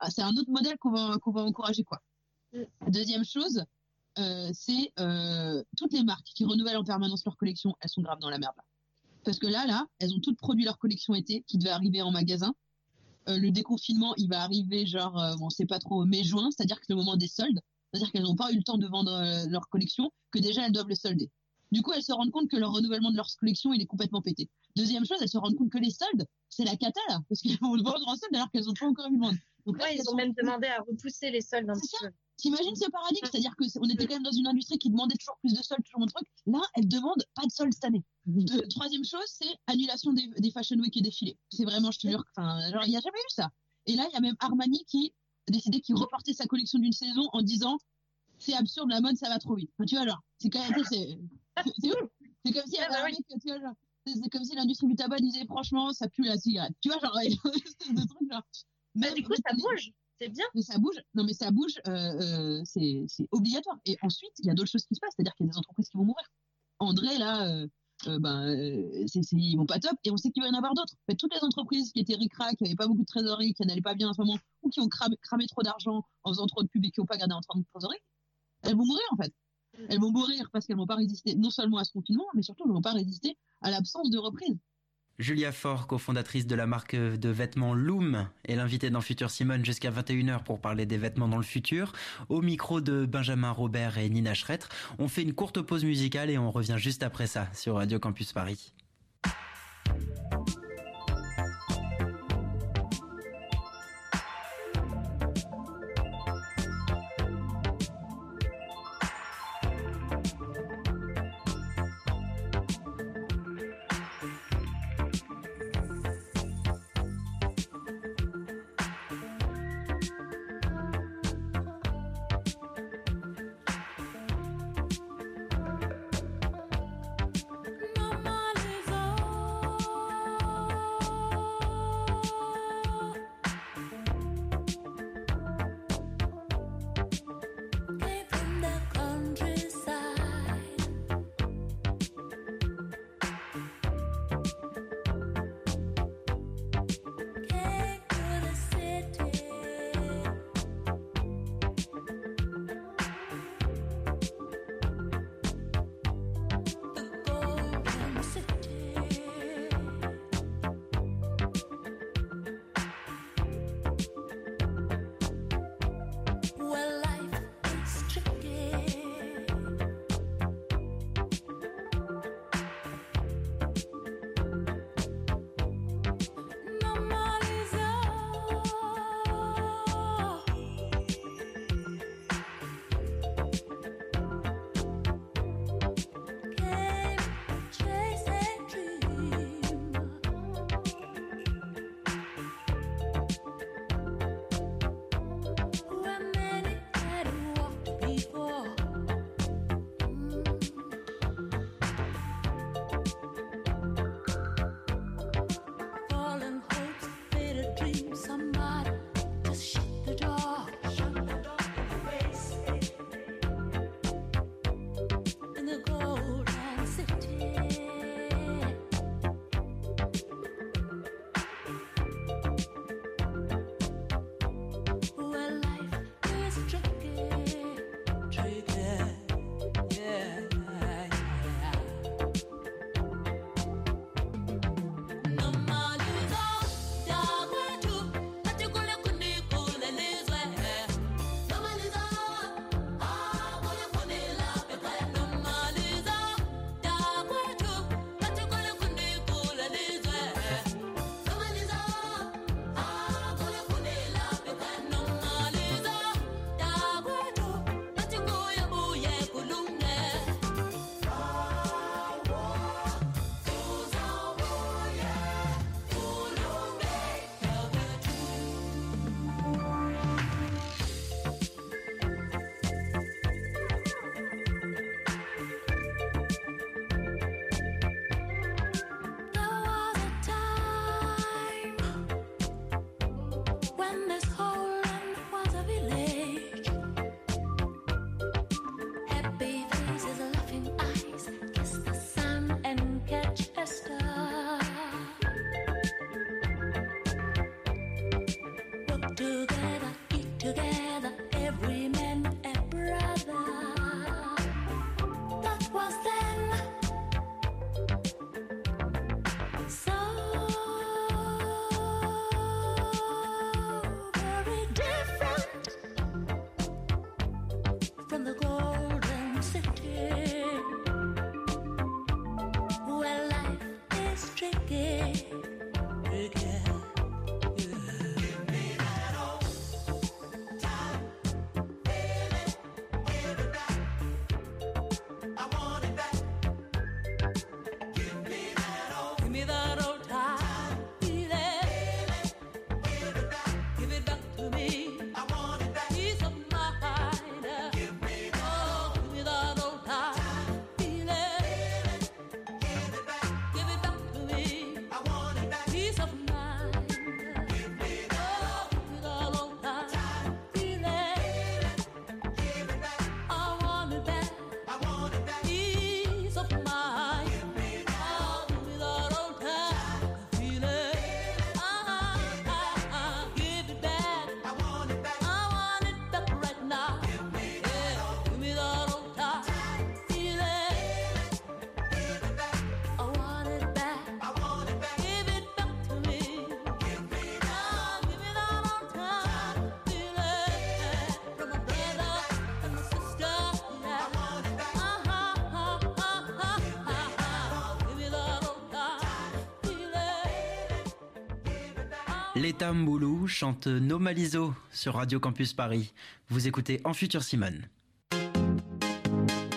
ah, c'est un autre modèle qu'on va qu'on va encourager quoi. Deuxième chose, c'est toutes les marques qui renouvellent en permanence leur collection, elles sont graves dans la merde. là. Parce que là, là, elles ont toutes produit leur collection été qui devait arriver en magasin. Euh, le déconfinement, il va arriver genre, euh, on sait pas trop, mai-juin, c'est-à-dire que c'est le moment des soldes. C'est-à-dire qu'elles n'ont pas eu le temps de vendre euh, leur collection, que déjà elles doivent le solder. Du coup, elles se rendent compte que leur renouvellement de leur collection, il est complètement pété. Deuxième chose, elles se rendent compte que les soldes, c'est la cata là, parce qu'elles vont le vendre en solde alors qu'elles n'ont pas encore eu le vendre. Donc Ouais, elles ils ont même demandé à repousser les soldes un petit peu. T'imagines ce paradigme C'est-à-dire que c'est- on était quand même dans une industrie qui demandait toujours plus de soldes, toujours mon truc. Là, elle demande pas de soldes cette année. Deux- troisième chose, c'est annulation des, des Fashion Week et défilés. C'est vraiment, je te jure, enfin, genre, il n'y a jamais eu ça. Et là, il y a même Armani qui a décidé qu'il reportait sa collection d'une saison en disant c'est absurde, la mode, ça va trop vite. Enfin, tu vois, genre, c'est quand même, c'est, c'est ouf. C'est comme si, il y avait un mec, tu vois, genre, c'est c'est comme si l'industrie du tabac disait franchement, ça pue la cigarette. Tu vois, genre, de genre. Bah, du coup, ça bouge. C'est bien. Mais ça bouge. Non, mais ça bouge. euh, euh, c'est obligatoire. Et ensuite, il y a d'autres choses qui se passent. C'est-à-dire qu'il y a des entreprises qui vont mourir. André, là, euh, euh, ben, euh, c'est c'est- ils vont pas top. Et on sait qu'il va y en avoir d'autres. En fait, toutes les entreprises qui étaient ric-rac, qui n'avaient pas beaucoup de trésorerie, qui n'allaient pas bien en ce moment, ou qui ont cramé, cramé trop d'argent en faisant trop de pub et qui n'ont pas gardé en train de trésorerie, elles vont mourir, en fait. Elles vont mourir parce qu'elles vont pas résister non seulement à ce confinement, mais surtout, elles vont pas résister à l'absence de reprise. Julia Faure, cofondatrice de la marque de vêtements Loom, est l'invitée dans Futur Simone jusqu'à 21h pour parler des vêtements dans le futur. Au micro de Benjamin Robert et Nina Schretter, on fait une courte pause musicale et on revient juste après ça sur Radio Campus Paris. piece of L'État Mboulou chante Nomalizo sur Radio Campus Paris. Vous écoutez En Futur Simone.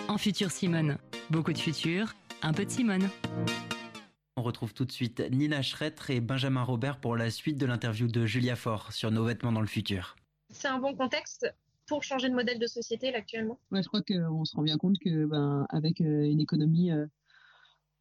En futur Simone, beaucoup de futur, un peu de Simone. On retrouve tout de suite Nina Schretter et Benjamin Robert pour la suite de l'interview de Julia Faure sur nos vêtements dans le futur. C'est un bon contexte pour changer de modèle de société là, actuellement? Ouais, je crois qu'on se rend bien compte que ben avec euh, une économie euh,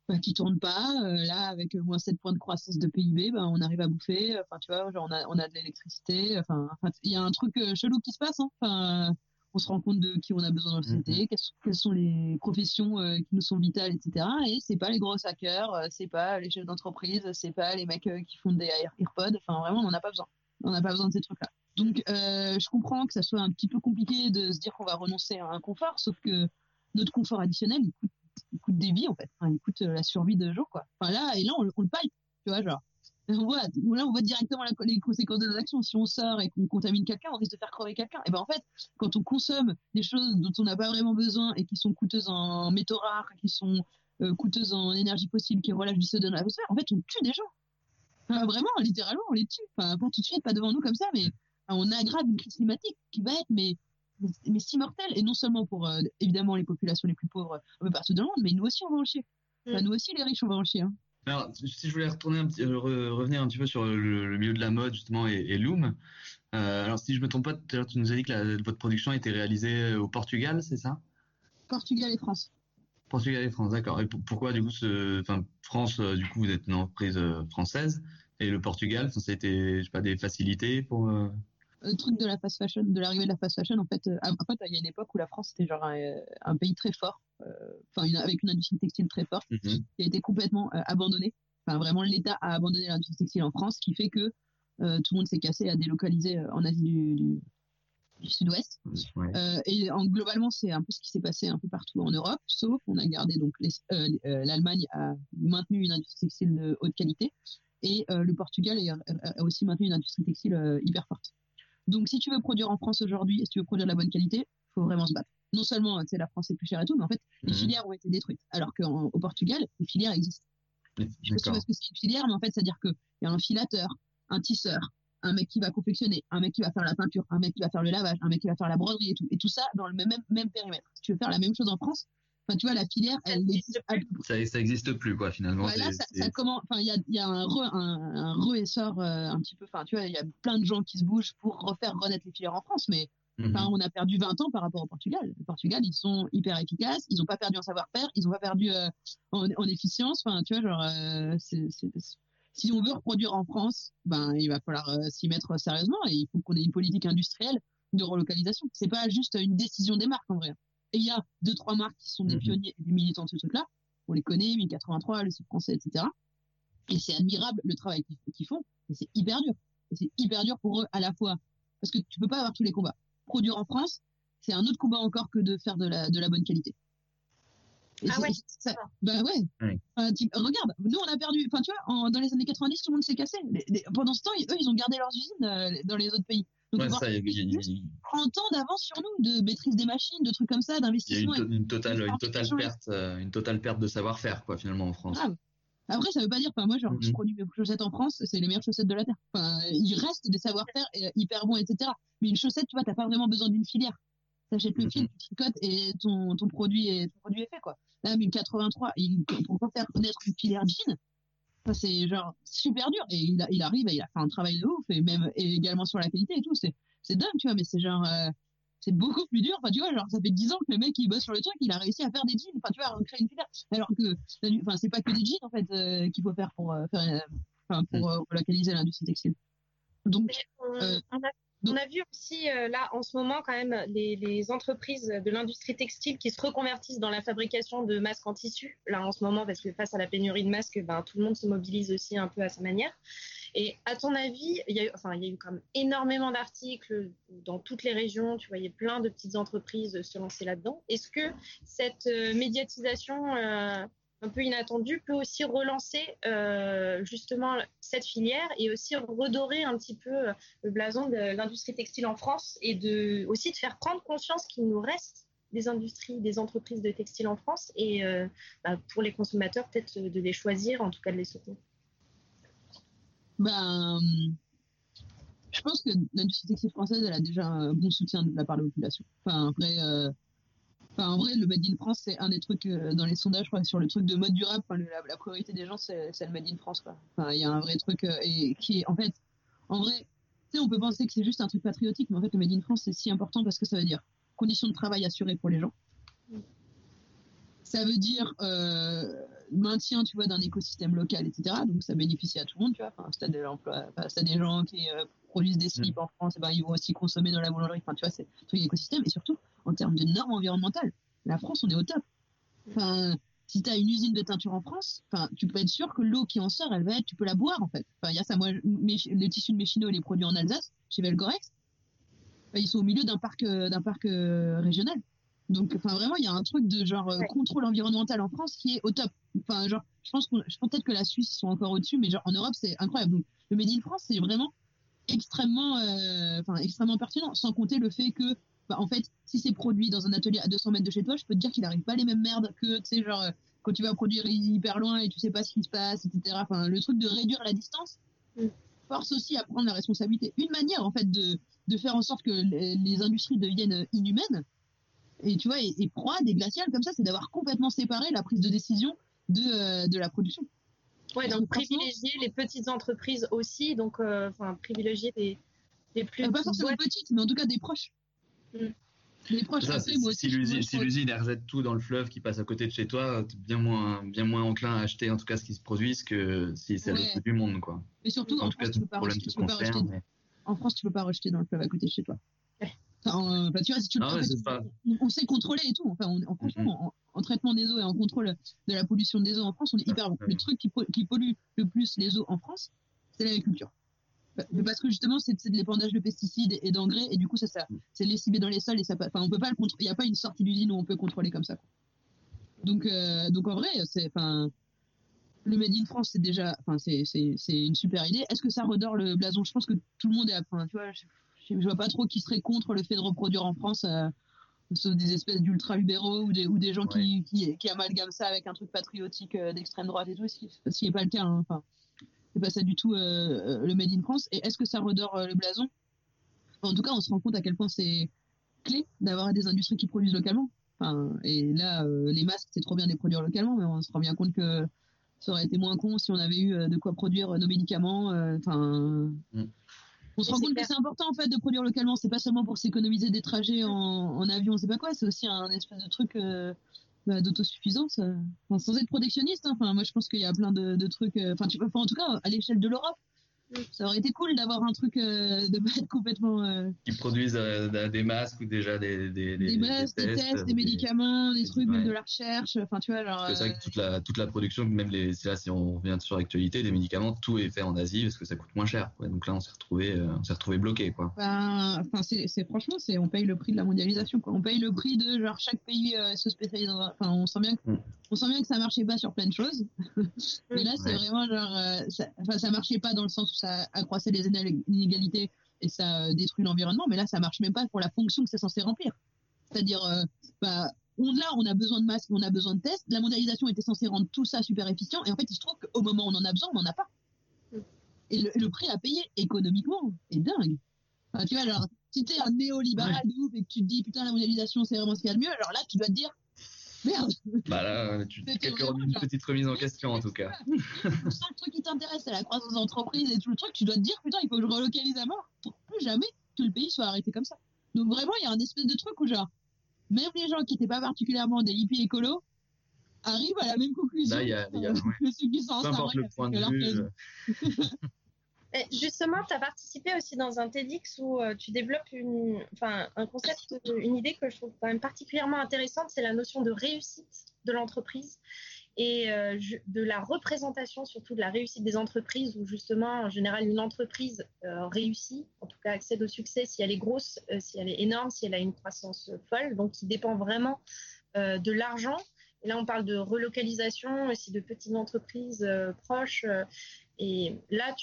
ben, qui tourne pas, euh, là avec moins 7 points de croissance de PIB, ben on arrive à bouffer. Enfin tu vois, genre on a on a de l'électricité. Enfin il y a un truc euh, chelou qui se passe. Hein. Enfin on se rend compte de qui on a besoin dans la société, quelles, sont- quelles sont les professions euh, qui nous sont vitales, etc. Et c'est pas les gros hackers, euh, c'est pas les chefs d'entreprise, c'est pas les mecs euh, qui font des Air- AirPods. Enfin vraiment on n'en a pas besoin. On n'a pas besoin de ces trucs-là. Donc, euh, je comprends que ça soit un petit peu compliqué de se dire qu'on va renoncer à un confort, sauf que notre confort additionnel, il coûte, il coûte des vies, en fait. Enfin, il coûte euh, la survie de jour, quoi. Enfin, là, et là, on, le- paye, tu vois, genre. On là, on voit directement les conséquences de nos actions. Si on sort et qu'on contamine quelqu'un, on risque de faire crever quelqu'un. Et ben, en fait, quand on consomme des choses dont on n'a pas vraiment besoin et qui sont coûteuses en métaux rares, qui sont euh, coûteuses en énergie fossile, qui relâchent du CO2 dans l'atmosphère, en fait, on tue des gens. Enfin, vraiment, littéralement, on les tue. Enfin, pas tout de suite, pas devant nous comme ça, mais on aggrave une crise climatique qui va être mais, mais, si mortelle. Et non seulement pour, euh, évidemment, les populations les plus pauvres un peu partout dans le monde, mais nous aussi, on va en chier. Enfin, nous aussi, les riches, on va en chier. Hein. Alors, si je voulais retourner un petit, euh, re- revenir un petit peu sur le, le milieu de la mode justement et, et Loom. Euh, alors, si je me trompe pas, tout à l'heure tu nous as dit que la- votre production a été réalisée au Portugal, c'est ça? Portugal et France. Portugal et France, d'accord. Et pour- pourquoi du coup, ce, enfin France, euh, du coup, vous êtes une entreprise euh, française et le Portugal, ça a été, je sais pas, des facilités pour. Euh, le truc de la fast fashion, de l'arrivée de la fast fashion, en fait, euh, en fait, il y a une époque où la France était genre un, un pays très fort, euh, enfin avec une industrie textile très forte, Mhm. qui a été complètement euh, abandonnée. Enfin, vraiment, l'État a abandonné l'industrie textile en France, ce qui fait que euh, tout le monde s'est cassé à délocaliser euh, en Asie du, du- du Sud-Ouest. ouais. Euh, et en, globalement, c'est un peu ce qui s'est passé un peu partout en Europe, sauf on a gardé donc euh, euh, l'Allemagne a maintenu une industrie textile de haute qualité et euh, le Portugal a, a- a aussi maintenu une industrie textile euh, hyper forte. Donc, si tu veux produire en France aujourd'hui, et si tu veux produire de la bonne qualité, faut vraiment se battre. Non seulement, tu sais, la France est plus chère et tout, mais en fait, les Mhm. filières ont été détruites. Alors qu'au Portugal, les filières existent. Je sais pas ce que c'est une filière, mais en fait, c'est-à-dire qu'il y a un filateur, un tisseur, un mec qui va confectionner, un mec qui va faire la peinture, un mec qui va faire le lavage, un mec qui va faire la broderie et tout. Et tout ça dans le même, même, même périmètre. Si tu veux faire la même chose en France, enfin, tu vois, la filière, elle existe à Ça, ça existe plus quoi finalement. Ouais, là, ça, commence. Enfin, il y a, il y a un re, un, un re-essor euh, un petit peu. Enfin, tu vois, il y a plein de gens qui se bougent pour refaire renaître les filières en France, mais enfin, on a perdu 20 ans par rapport au Portugal. Le Portugal, ils sont hyper efficaces. Ils n'ont pas perdu en savoir-faire. Ils n'ont pas perdu euh, en, en efficience. Enfin, tu vois, genre, euh, si on veut reproduire en France, ben, il va falloir euh, s'y mettre sérieusement et il faut qu'on ait une politique industrielle de relocalisation. C'est pas juste une décision des marques en vrai. Et il y a deux, trois marques qui sont des Mhm. pionniers et des militants de ce truc-là. On les connaît, 1083, le site français, etc. Et c'est admirable le travail qu'ils font, mais c'est hyper dur. Et c'est hyper dur pour eux à la fois parce que tu peux pas avoir tous les combats. Produire en France, c'est un autre combat encore que de faire de la, de la bonne qualité. Et Ah ouais, ça- bah ouais. Ouais. Enfin, regarde, nous on a perdu. Enfin, tu vois, en- dans les années 90, tout le monde s'est cassé. Les- les- pendant ce temps, ils- eux, ils ont gardé leurs usines euh, dans les autres pays. Donc, Ouais, voir ça, il y a- il y a- il y a- 30 ans d'avance sur nous, de maîtrise des machines, de trucs comme ça, il y a d'investissement. une, to- une totale, une totale perte, euh, une totale perte de savoir-faire, quoi, finalement, en France. grave. Après, ça veut pas dire, enfin, moi, genre, je Mhm. produis mes chaussettes en France, c'est les meilleures chaussettes de la Terre. Enfin, il reste des savoir-faire euh, hyper bons, etc. Mais une chaussette, tu vois, t'as pas vraiment besoin d'une filière. T'achètes le fil, tu tricotes et ton, ton produit est, ton produit est fait, quoi. Là, 1083, il, pour faire connaître une filière jean, ça, c'est genre super dur. Et il, a- il arrive et il a fait un travail de ouf, et même et également sur la qualité et tout. C'est, c'est dingue, tu vois, mais c'est genre, euh, c'est beaucoup plus dur. Enfin, tu vois, genre, ça fait 10 ans que le mec, il bosse sur le truc, il a réussi à faire des jeans. Enfin, tu vois, à créer une filière. Alors que, enfin, c'est pas que des jeans, en fait, euh, qu'il faut faire pour, euh, faire, euh, pour euh, relocaliser l'industrie textile. Donc, On, euh, on a vu aussi euh, là en ce moment quand même les, entreprises de l'industrie textile qui se reconvertissent dans la fabrication de masques en tissu là en ce moment parce que face à la pénurie de masques, ben, tout le monde se mobilise aussi un peu à sa manière. Et à ton avis, il y a eu, enfin, il y a eu quand même énormément d'articles dans toutes les régions. Tu voyais plein de petites entreprises se lancer là-dedans. Est-ce que cette euh, médiatisation euh, un peu inattendue peut aussi relancer euh, justement cette filière et aussi redorer un petit peu euh, le blason de l'industrie textile en France et aussi de faire prendre conscience qu'il nous reste des industries, des entreprises de textile en France et euh, bah, pour les consommateurs peut-être de les choisir, en tout cas de les soutenir. Ben, je pense que l'industrie textile française, elle a déjà un bon soutien de la part de la population. Enfin, après, enfin, en vrai, le Made in France, c'est un des trucs euh, dans les sondages, crois, sur le truc de mode durable. Enfin, la, priorité des gens, c'est le Made in France, quoi. Enfin, il y a un vrai truc euh, et qui est, en fait, en vrai, tu sais, on peut penser que c'est juste un truc patriotique, mais en fait, le Made in France, c'est si important parce que ça veut dire conditions de travail assurées pour les gens. Ça veut dire euh, maintien, tu vois, d'un écosystème local, etc. Donc ça bénéficie à tout le monde, tu vois. Enfin, si t'as de l'emploi, enfin, si t'as des gens qui euh, produisent des slips en France, eh ben, ils vont aussi consommer dans la boulangerie. Enfin, tu vois, c'est un truc d'écosystème. Et surtout, en termes de normes environnementales, la France, on est au top. Enfin, si t'as une usine de teinture en France, enfin, tu peux être sûr que l'eau qui en sort, elle va être, tu peux la boire, en fait. Enfin, il y a ça, moi, mes, le tissu de Méchino, les produits en Alsace, chez Velcorex, enfin, ils sont au milieu d'un parc, euh, d'un parc euh, régional. Donc, enfin, vraiment, il y a un truc de genre euh, contrôle environnemental en France qui est au top. Enfin, genre, je pense, qu'on- je pense peut-être que la Suisse sont encore au-dessus, mais genre en Europe, c'est incroyable. Donc, le Made in France, c'est vraiment extrêmement, euh, enfin, extrêmement pertinent. Sans compter le fait que, bah, en fait, si c'est produit dans un atelier à 200 mètres de chez toi, je peux te dire qu'il n'arrive pas les mêmes merdes que, tu sais, genre, euh, quand tu vas produire hyper loin et tu sais pas ce qui se passe, etc. Enfin, le truc de réduire la distance force aussi à prendre la responsabilité. Une manière, en fait, de, de faire en sorte que les, les industries deviennent inhumaines, et tu vois, et, et froides et glaciales comme ça, c'est d'avoir complètement séparé la prise de décision de, euh, de la production. Ouais, donc privilégier les petites entreprises aussi, donc euh, enfin privilégier les, les plus Euh, pas forcément petites, mais en tout cas des proches. Des proches. C'est ça, Après, c'est- moi si l'usine si l'usine, elle rejette tout dans le fleuve qui passe à côté de chez toi, t'es bien moins, bien moins enclin à acheter en tout cas ce qui se produit que si c'est à Ouais. l'autre bout du monde. Quoi. Mais surtout, en, en tout cas, France, tu peux pas problème rejeter, tu peux pas concerne. rejeter- mais- en France, tu peux pas rejeter dans le fleuve à côté de chez toi. Enfin, euh, bah, tu vois, si tu le Ah en ouais, fait, c'est pas- on, on sait contrôler et tout. Enfin, on, en, franchement, en, en traitement des eaux et en contrôle de la pollution des eaux en France, on est hyper bon. Le truc qui, po- qui pollue le plus les eaux en France, c'est l'agriculture. Bah, Parce que justement, c'est de l'épandage de pesticides et d'engrais, et du coup, ça, ça c'est lessivés dans les sols et ça, enfin, on peut pas le contrôler. Il n'y a pas une sortie d'usine où on peut contrôler comme ça. quoi. Donc, euh, donc en vrai, c'est, enfin, le Made in France, c'est déjà, enfin, c'est, une super idée. Est-ce que ça redore le blason? Je pense que tout le monde est, à- enfin, tu vois, je, vois pas trop qui serait contre le fait de reproduire en France. euh, sauf des espèces d'ultra-libéraux ou des, ou des gens qui, qui, qui amalgament ça avec un truc patriotique euh, d'extrême droite et tout, ce qui n'est pas le cas. hein. Enfin, c'est pas ça du tout euh, euh, le Made in France. Et est-ce que ça redore le blason? En tout cas, on se rend compte à quel point c'est clé d'avoir des industries qui produisent localement. Enfin, et là, les masques, c'est trop bien de les produire localement, mais on se rend bien compte que ça aurait été moins con si on avait eu de quoi produire nos médicaments. Enfin, on se rend compte que c'est important en fait de produire localement. C'est pas seulement pour s'économiser des trajets en, avion, c'est pas quoi. C'est aussi un espèce de truc euh, bah, d'autosuffisance, euh, sans être protectionniste. hein. Enfin, moi, je pense qu'il y a plein de, trucs. euh, enfin, en tout cas, à l'échelle de l'Europe, Ça aurait été cool d'avoir un truc euh, de être complètement euh, Qui produisent euh, des masques ou déjà des, des, des masques, des tests, des médicaments, des trucs, même de la recherche. Enfin, tu vois, c'est vrai euh, que toute la, toute la production, même les, là, si on revient sur l'actualité, des médicaments, tout est fait en Asie parce que ça coûte moins cher. quoi. Donc là, on s'est retrouvé, euh, on s'est retrouvé bloqué, quoi. ben, enfin, c'est, franchement, c'est, on paye le prix de la mondialisation, quoi. On paye le prix de genre chaque pays euh, se spécialise dans. Enfin, on sent bien, que, Mm. on sent bien que ça marchait pas sur plein de choses. Mais là, c'est Ouais. vraiment genre, euh, ça, enfin, ça marchait pas dans le sens où ça accroissait les iné- inégalités et ça euh, détruit l'environnement. Mais là, ça marche même pas pour la fonction que c'est censé remplir. C'est-à-dire, euh, bah, on, là, on a besoin de masques, on a besoin de tests. La mondialisation était censée rendre tout ça super efficient. Et en fait, il se trouve qu'au moment où on en a besoin, on n'en a pas. Et le, le prix à payer économiquement est dingue. Enfin, tu vois, alors, si t'es un néolibéral de ouf et que tu te dis, putain, la mondialisation, c'est vraiment ce qu'il y a de mieux, alors là, tu dois te dire, merde, Bah là, tu, C'était quelques remis- une petite remise en question, en tout cas. le seul truc qui t'intéresse, c'est la croissance d'entreprise et tout le truc, tu dois te dire, putain, il faut que je relocalise à mort pour plus jamais que le pays soit arrêté comme ça. Donc vraiment, il y a un espèce de truc où genre, même les gens qui n'étaient pas particulièrement des hippies écolos arrivent à la même conclusion Là, il y a- il y a- euh, ouais. que ceux qui sont en Peu importe le point de vue. justement, tu as participé aussi dans un TEDx où euh, tu développes une, un concept, euh, une idée que je trouve quand même particulièrement intéressante, c'est la notion de réussite de l'entreprise et euh, de la représentation surtout de la réussite des entreprises où justement, en général, une entreprise réussit, en tout cas accède au succès si elle est grosse, si elle est énorme, si elle a une croissance folle, donc qui dépend vraiment de l'argent. Et là, on parle de relocalisation, aussi de petites entreprises euh, proches. euh, et là,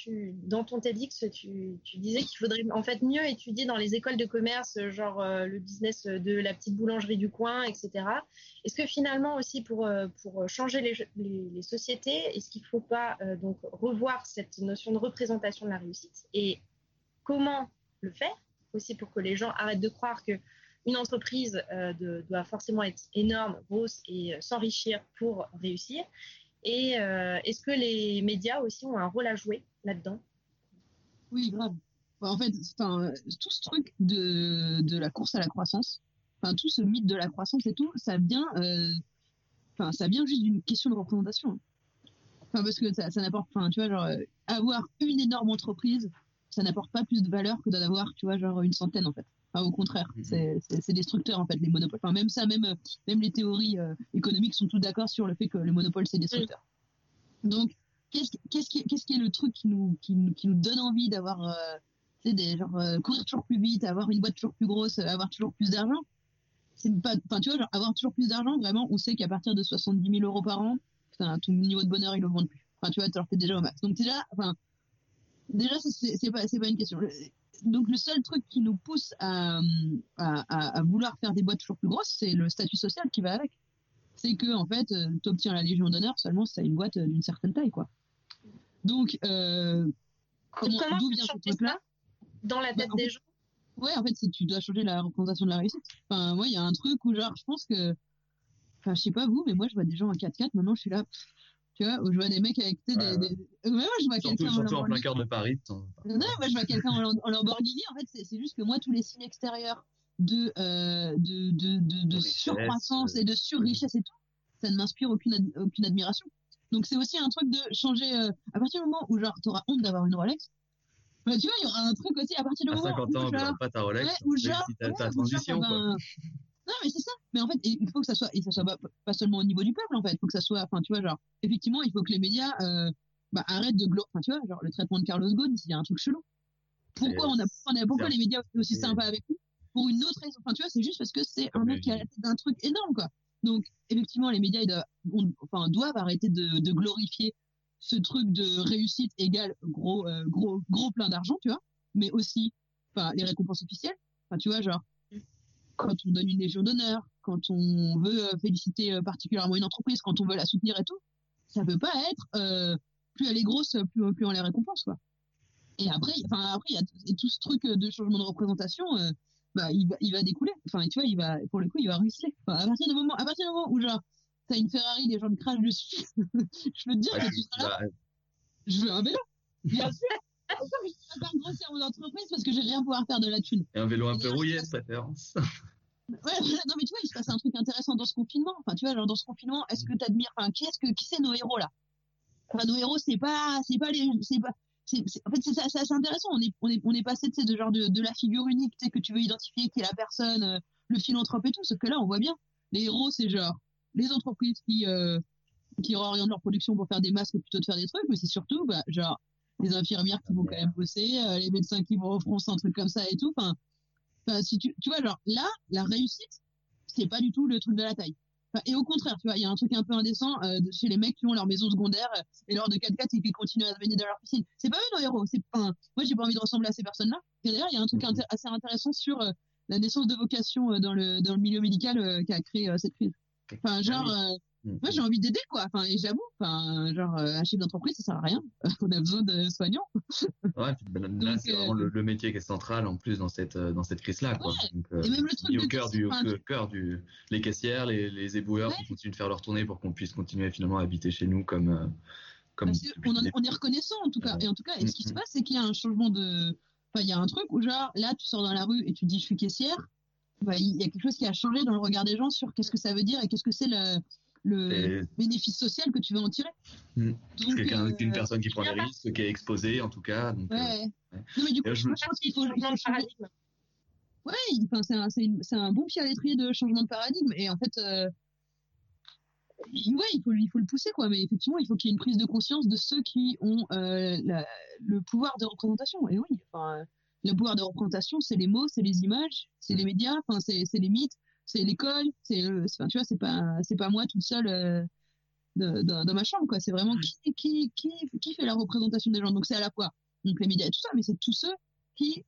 dans ton TEDx, tu, disais qu'il faudrait en fait mieux étudier dans les écoles de commerce, genre euh, le business de la petite boulangerie du coin, etc. Est-ce que finalement aussi pour, changer les, les, sociétés, est-ce qu'il ne faut pas donc revoir cette notion de représentation de la réussite? Et comment le faire aussi pour que les gens arrêtent de croire que une entreprise euh, doit forcément être énorme, grosse et euh, s'enrichir pour réussir et euh, est-ce que les médias aussi ont un rôle à jouer là-dedans? Oui, grave. Enfin, en fait, tout ce truc de, la course à la croissance, tout ce mythe de la croissance et tout, ça vient, ça vient juste d'une question de représentation. Parce que ça, n'apporte, enfin, tu vois, genre, avoir une énorme entreprise, ça n'apporte pas plus de valeur que d'en avoir, tu vois, genre, une centaine, en fait. Enfin, au contraire, c'est c'est- destructeur, en fait, les monopoles. Enfin, même ça, même, euh, même les théories euh, économiques sont toutes d'accord sur le fait que le monopole, c'est destructeur. Donc, qu'est-ce qu'est-ce qui, est le truc qui nous, qui nous, qui nous donne envie d'avoir, euh, des, genre, euh, courir toujours plus vite, avoir une boîte toujours plus grosse, avoir toujours plus d'argent? C'est pas, enfin, tu vois, genre, avoir toujours plus d'argent, vraiment, on sait qu'à partir de 70 000 euros par an, putain, ton niveau de bonheur, il augmente plus. Enfin, tu vois, alors t'es déjà au max. Donc, déjà, enfin, déjà, c'est pas, pas une question. Donc, le seul truc qui nous pousse à, à, à, à vouloir faire des boîtes toujours plus grosses, c'est le statut social qui va avec. C'est que, en fait, tu obtiens la Légion d'honneur seulement si t'as une boîte euh, d'une certaine taille, quoi. Donc, euh, comment, comment d'où tu vient ce truc-là? dans la Bah, tête des fait, gens? Ouais, en fait, tu dois changer la représentation de la réussite. Enfin, moi, il y a un truc où, genre, je pense que. Enfin, je sais pas vous, mais moi, je vois des gens en 4x4, maintenant, je suis là. pff, Tu vois, où je vois des mecs avec. tu sais, Ouais, des, des- Ouais, moi, je vois Surtout, quelqu'un en surtout en plein cœur de Paris. Non, moi, je vois quelqu'un en, Lam- en Lamborghini. En fait, c'est juste que moi, tous les signes extérieurs de, euh, de, de, de, de richesse, surcroissance et de surrichesse et tout, ça ne m'inspire aucune, ad- aucune admiration. Donc, c'est aussi un truc de changer. euh, à partir du moment où, genre, t'auras honte d'avoir une Rolex, bah, tu vois, il y aura un truc aussi à partir du À moment 50 où, ans, genre, pas ta Rolex. Ouais, ou genre, ouais, ta genre, transition, ben, quoi. Non, mais c'est ça. Mais en fait, il faut que ça soit, et ça soit pas, seulement au niveau du peuple, en fait. Il faut que ça soit, enfin, tu vois, genre, effectivement, il faut que les médias, euh, bah, arrêtent de glo, enfin, tu vois, genre, le traitement de Carlos Ghosn, il y a un truc chelou. Pourquoi on a, on a, pourquoi les médias sont aussi sympas avec nous? Pour une autre raison? Enfin, tu vois, c'est juste parce que c'est un mec qui a la tête d'un truc énorme, quoi. Donc, effectivement, les médias, ils doivent, on- enfin, doivent arrêter de, de glorifier ce truc de réussite égale gros, euh, gros, gros plein d'argent, tu vois. Mais aussi, enfin, les récompenses officielles. Enfin, tu vois, genre, quand on donne une légion d'honneur, quand on veut euh, féliciter euh, particulièrement une entreprise, quand on veut la soutenir et tout, ça peut pas être euh, plus elle est grosse, plus, plus on les récompense quoi. Et après, enfin après il y a et tout ce truc de changement de représentation, euh, bah il va, il va découler. Enfin tu vois, il va pour le coup il va ruisseler. Enfin, à partir du moment, à partir du moment où genre t'as une Ferrari, les gens te crachent dessus, je peux te dire Ouais, que tu seras là. bah, Je veux un vélo. Bien sûr. Je vais faire grossir mon entreprise parce que j'ai rien pouvoir faire de la thune. Et un vélo un peu rouillé, de préférence. Ouais, non mais tu vois, il se passe un truc intéressant dans ce confinement. Enfin, tu vois, genre dans ce confinement, est-ce que t'admires, enfin, qui est-ce que, qui c'est nos héros là? Enfin, nos héros, c'est pas, c'est pas les, c'est pas, en fait, c'est, c'est assez intéressant. On est, on est, on est passé, sais, de genre de, de la figure unique, tu sais, que tu veux identifier, qui est la personne, euh, le philanthrope et tout. Sauf que là, on voit bien. Les héros, c'est genre les entreprises qui, euh, qui réorientent leur production pour faire des masques plutôt de faire des trucs, mais c'est surtout, bah, genre, les infirmières qui vont quand même bosser, euh, les médecins qui vont froncer un truc comme ça et tout. Enfin, enfin, si tu, tu vois, genre, là, la réussite, c'est pas du tout le truc de la taille. Enfin, et au contraire, tu vois, il y a un truc un peu indécent euh, chez les mecs qui ont leur maison secondaire euh, et leur de 4x4 et qui continuent à se baigner dans leur piscine. C'est pas eux nos héros. C'est enfin, moi j'ai pas envie de ressembler à ces personnes-là. Et d'ailleurs, il y a un truc inté- assez intéressant sur euh, la naissance de vocation dans le dans le milieu médical qui a créé cette crise. Enfin, genre, euh, moi j'ai envie d'aider quoi. Enfin, et j'avoue, enfin, genre euh, un chef d'entreprise ça sert à rien. On a besoin de soignants. Ouais, puis, ben, là, c'est euh, vraiment le, le métier qui est central en plus dans cette, euh, dans cette crise-là. Quoi. Donc, euh, et même le truc au cœur du, au enfin, tu- cœur du, les caissières, les, les éboueurs qui continuent de faire leur tournée pour qu'on puisse continuer finalement à habiter chez nous comme, euh, comme on, en- on est reconnaissant en tout cas. Et en tout cas, et ce qui se passe, c'est qu'il y a un changement de. Enfin, il y a un truc où, genre, là, tu sors dans la rue et tu dis je suis caissière. Bah, il y a quelque chose qui a changé dans le regard des gens sur qu'est-ce que ça veut dire et qu'est-ce que c'est le, le bénéfice social que tu veux en tirer. Mm. Donc, Quelqu'un, euh, une personne qui prend des risques, qui est exposée en tout cas. Donc, Ouais. euh, ouais. Non, mais du coup, je, pense qu'il faut, Changement de changer. paradigme. Ouais, enfin, c'est un, c'est une- c'est un bon pied à l'étrier de changement de paradigme. Et en fait, euh, il- ouais, il faut, il faut le pousser, quoi. Mais effectivement, il faut qu'il y ait une prise de conscience de ceux qui ont euh, la- le pouvoir de représentation. Et oui, enfin, le pouvoir de représentation, c'est les mots, c'est les images, c'est les médias, enfin, c'est c'est les mythes, c'est l'école. C'est, euh, c'est- enfin, tu vois, c'est pas, c'est pas moi toute seule. euh, de- dans, dans ma chambre quoi c'est vraiment qui, qui qui qui fait la représentation des gens? Donc c'est à la fois donc les médias et tout ça mais c'est tous ceux qui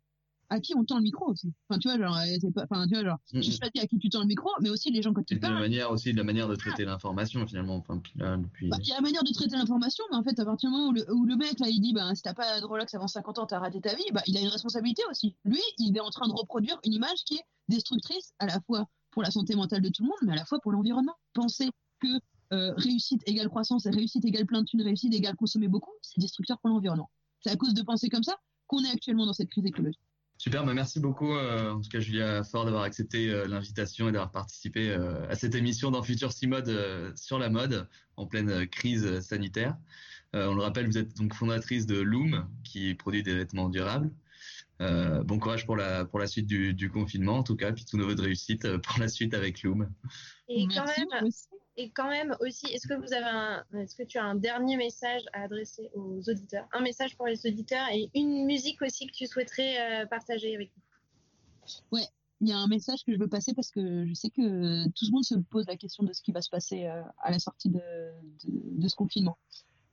à qui on tend le micro aussi enfin tu vois genre euh, c'est pas enfin tu vois genre Mhm. je choisis à qui tu tends le micro mais aussi les gens quand ils de la manière aussi de la manière de traiter l'information finalement. Enfin, là, depuis... bah, il y a la manière de traiter l'information, mais en fait, à partir du moment où le, où le mec, là, il dit, bah, si t'as pas de Rolex avant 50 ans, t'as raté ta vie, bah, il a une responsabilité aussi. Lui, il est en train de reproduire une image qui est destructrice à la fois pour la santé mentale de tout le monde, mais à la fois pour l'environnement. Penser que euh, réussite égale croissance réussite égale plein de thunes, réussite égale consommer beaucoup, c'est destructeur pour l'environnement. C'est à cause de penser comme ça qu'on est actuellement dans cette crise écologique. Super, bah merci beaucoup euh, en tout cas Julia Fort d'avoir accepté euh, l'invitation et d'avoir participé à cette émission dans Futur Mode euh, sur la mode en pleine crise sanitaire. On le rappelle, vous êtes donc fondatrice de Loom qui produit des vêtements durables. Euh, bon courage pour la pour la suite du, du confinement en tout cas, puis tous nos vœux de réussite euh, pour la suite avec Loom. Et quand Merci, même, et quand même aussi, est-ce que vous avez un, est-ce que tu as un dernier message à adresser aux auditeurs, un message pour les auditeurs et une musique aussi que tu souhaiterais euh, partager avec nous? Ouais, il y a un message que je veux passer parce que je sais que tout le monde se pose la question de ce qui va se passer euh, à la sortie de, de, de ce confinement.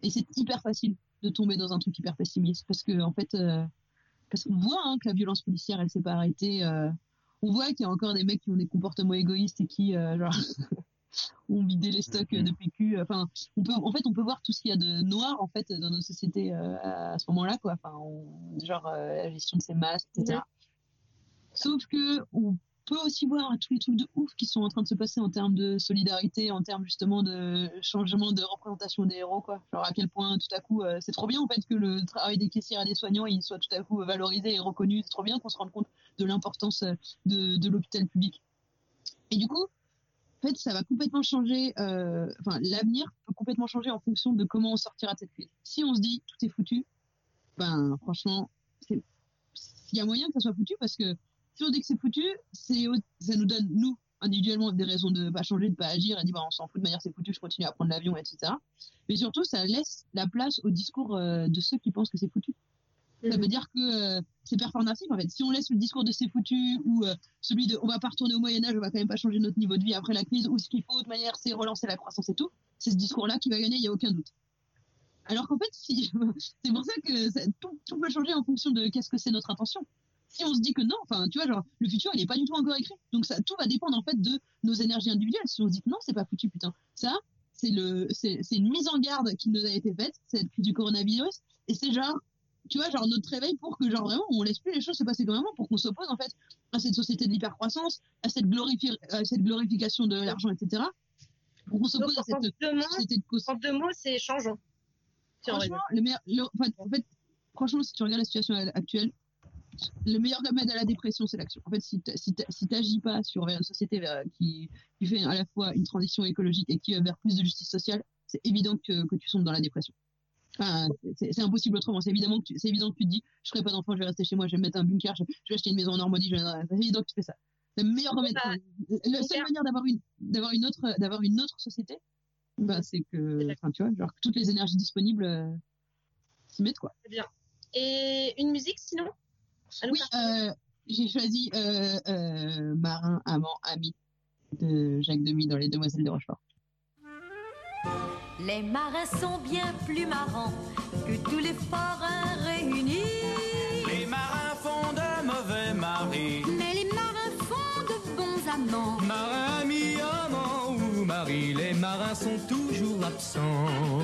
Et c'est hyper facile de tomber dans un truc hyper pessimiste parce que en fait, euh, parce qu'on voit hein, que la violence policière, elle s'est pas arrêtée. euh, on voit qu'il y a encore des mecs qui ont des comportements égoïstes et qui, euh, genre, ont vidé les stocks de PQ. Enfin, on peut, en fait, on peut voir tout ce qu'il y a de noir en fait dans nos sociétés euh, à ce moment-là, quoi. Enfin, on- genre euh, la gestion de ces masses, etc. Sauf que on peut aussi voir tous les trucs de ouf qui sont en train de se passer en termes de solidarité, en termes justement de changement de représentation des héros, quoi. Genre à quel point tout à coup, euh, c'est trop bien en fait que le travail des caissières et des soignants il soit tout à coup valorisé et reconnu. C'est trop bien qu'on se rende compte de l'importance euh, de, l'hôpital public. Et du coup, en fait, ça va complètement changer. euh, Enfin, l'avenir peut complètement changer en fonction de comment on sortira de cette crise. Si on se dit tout est foutu, ben franchement, il y a moyen que ça soit foutu parce que si on dit que c'est foutu, c'est ça nous donne nous individuellement des raisons de pas changer, de pas agir et de dire bah, on s'en fout de manière c'est foutu, je continue à prendre l'avion, etc. Mais surtout, ça laisse la place au discours euh, de ceux qui pensent que c'est foutu. Ça veut dire que euh, c'est performatif en fait. Si on laisse le discours de c'est foutu ou euh, celui de on va pas retourner au Moyen Âge, on va quand même pas changer notre niveau de vie après la crise ou ce qu'il faut de manière c'est relancer la croissance et tout, c'est ce discours-là qui va gagner, il y a aucun doute. Alors qu'en fait, si, c'est pour ça que ça- tout, tout peut changer en fonction de qu'est-ce que c'est notre intention. Si on se dit que non, enfin, tu vois, genre, le futur, il est pas du tout encore écrit. Donc ça, tout va dépendre en fait de nos énergies individuelles. Si on se dit que non, c'est pas foutu, putain. Ça, c'est le, c'est, une mise en garde qui nous a été faite, crise du coronavirus, et c'est genre, tu vois, genre notre réveil pour que genre vraiment on laisse plus les choses se passer comme avant, pour qu'on s'oppose en fait à cette société de l'hypercroissance, à cette glorifi- à cette glorification de l'argent, etc. Pour qu'on s'oppose à cette société de en deux mots, c'est on Franchement, le meilleur, le- en fait, franchement, si tu regardes la situation actuelle, le meilleur remède à la dépression, c'est l'action. En fait, si si t'agis pas sur vers une société vers- qui, qui fait à la fois une transition écologique et qui va vers plus de justice sociale, c'est évident que, que tu sombres dans la dépression. Enfin, c'est impossible autrement. C'est évidemment que tu, c'est évident que tu te dis, je ferai pas d'enfant, je vais rester chez moi, je vais me mettre un bunker, je, je vais acheter une maison en Normandie. C'est évident que tu fais ça. La meilleure remède, Bah, la seule manière d'avoir une, d'avoir une autre, d'avoir une autre société, bah, c'est que, enfin, tu vois, genre que toutes les énergies disponibles euh, s'y mettent quoi. Bien. Et une musique sinon? Oui, euh, j'ai choisi euh, euh, Marin, amant, ami de Jacques Demy dans Les Demoiselles de Rochefort. Les marins sont bien plus marrants que tous les forains réunis. Les marins font de mauvais maris. Mais les marins font de bons amants. Marin, ami, amant ou mari, les marins sont toujours absents.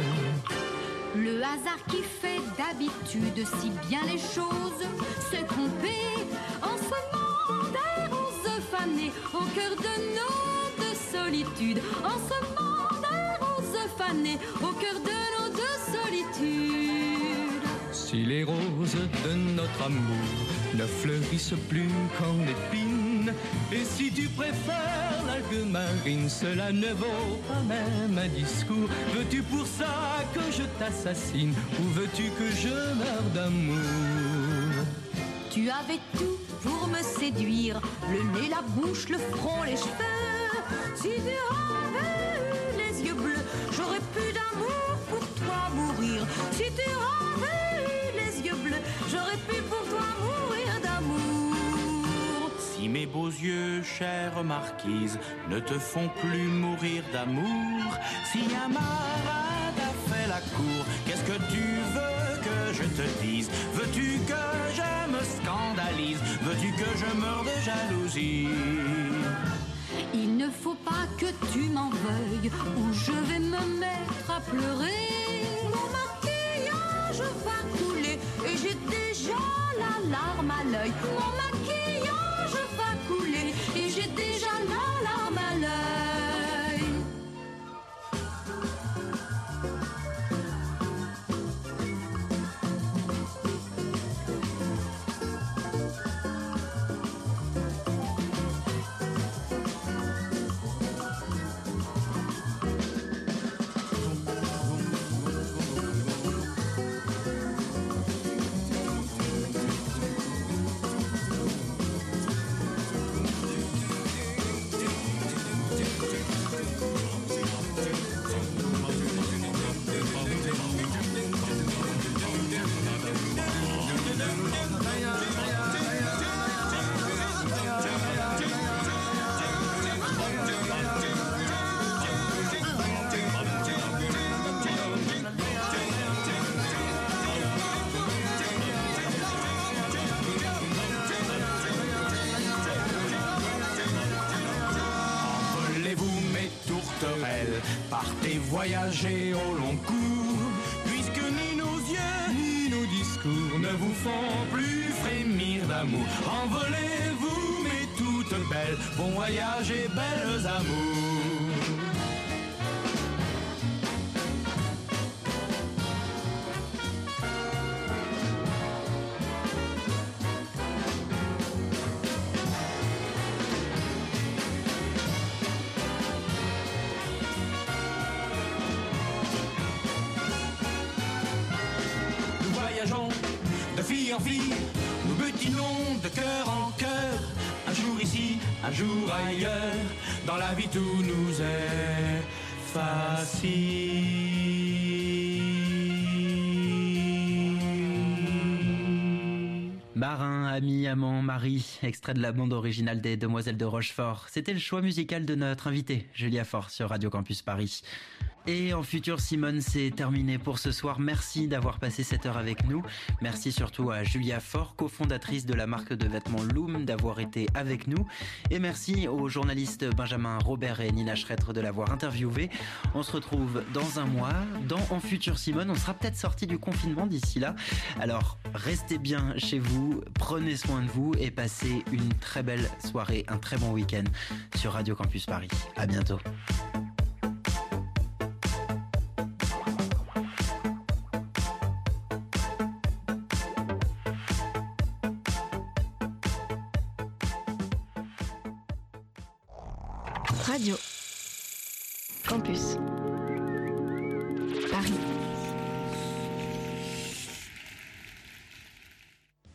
Le hasard qui fait d'habitude si bien les choses se tromper en semant des roses fanées au cœur de nos deux solitudes. En semant des roses fanées au cœur de nos deux solitudes. Si les roses de notre amour ne fleurissent plus qu'en épines, et si tu préfères l'algue marine, cela ne vaut pas même un discours. Veux-tu pour ça que je t'assassine, ou veux-tu que je meure d'amour? Tu avais tout pour me séduire, le nez, la bouche, le front, les cheveux. Yeux, chère marquise, ne te font plus mourir d'amour, si un marin t'a fait la cour, qu'est-ce que tu veux que je te dise? Veux-tu que je me scandalise? Veux-tu que je meure de jalousie? Il ne faut pas que tu m'en veuilles, ou je vais me mettre à pleurer. Mon maquillage va couler, et j'ai déjà la larme à l'œil. Couler, et j'ai déjà font plus frémir d'amour. Envolez-vous mes toutes belles, bon voyage et belles amours. Marin, ami, amant, mari, extrait de la bande originale des Demoiselles de Rochefort. C'était le choix musical de notre invité, Julia Fort, sur Radio Campus Paris. Et en futur, Simone, c'est terminé pour ce soir. Merci d'avoir passé cette heure avec nous. Merci surtout à Julia Fort, cofondatrice de la marque de vêtements Loom, d'avoir été avec nous. Et merci aux journalistes Benjamin Robert et Nina Schretter de l'avoir interviewé. On se retrouve dans un mois, dans En futur Simone. On sera peut-être sorti du confinement d'ici là. Alors, restez bien chez vous, prenez soin de vous et passez une très belle soirée, un très bon week-end sur Radio Campus Paris. À bientôt.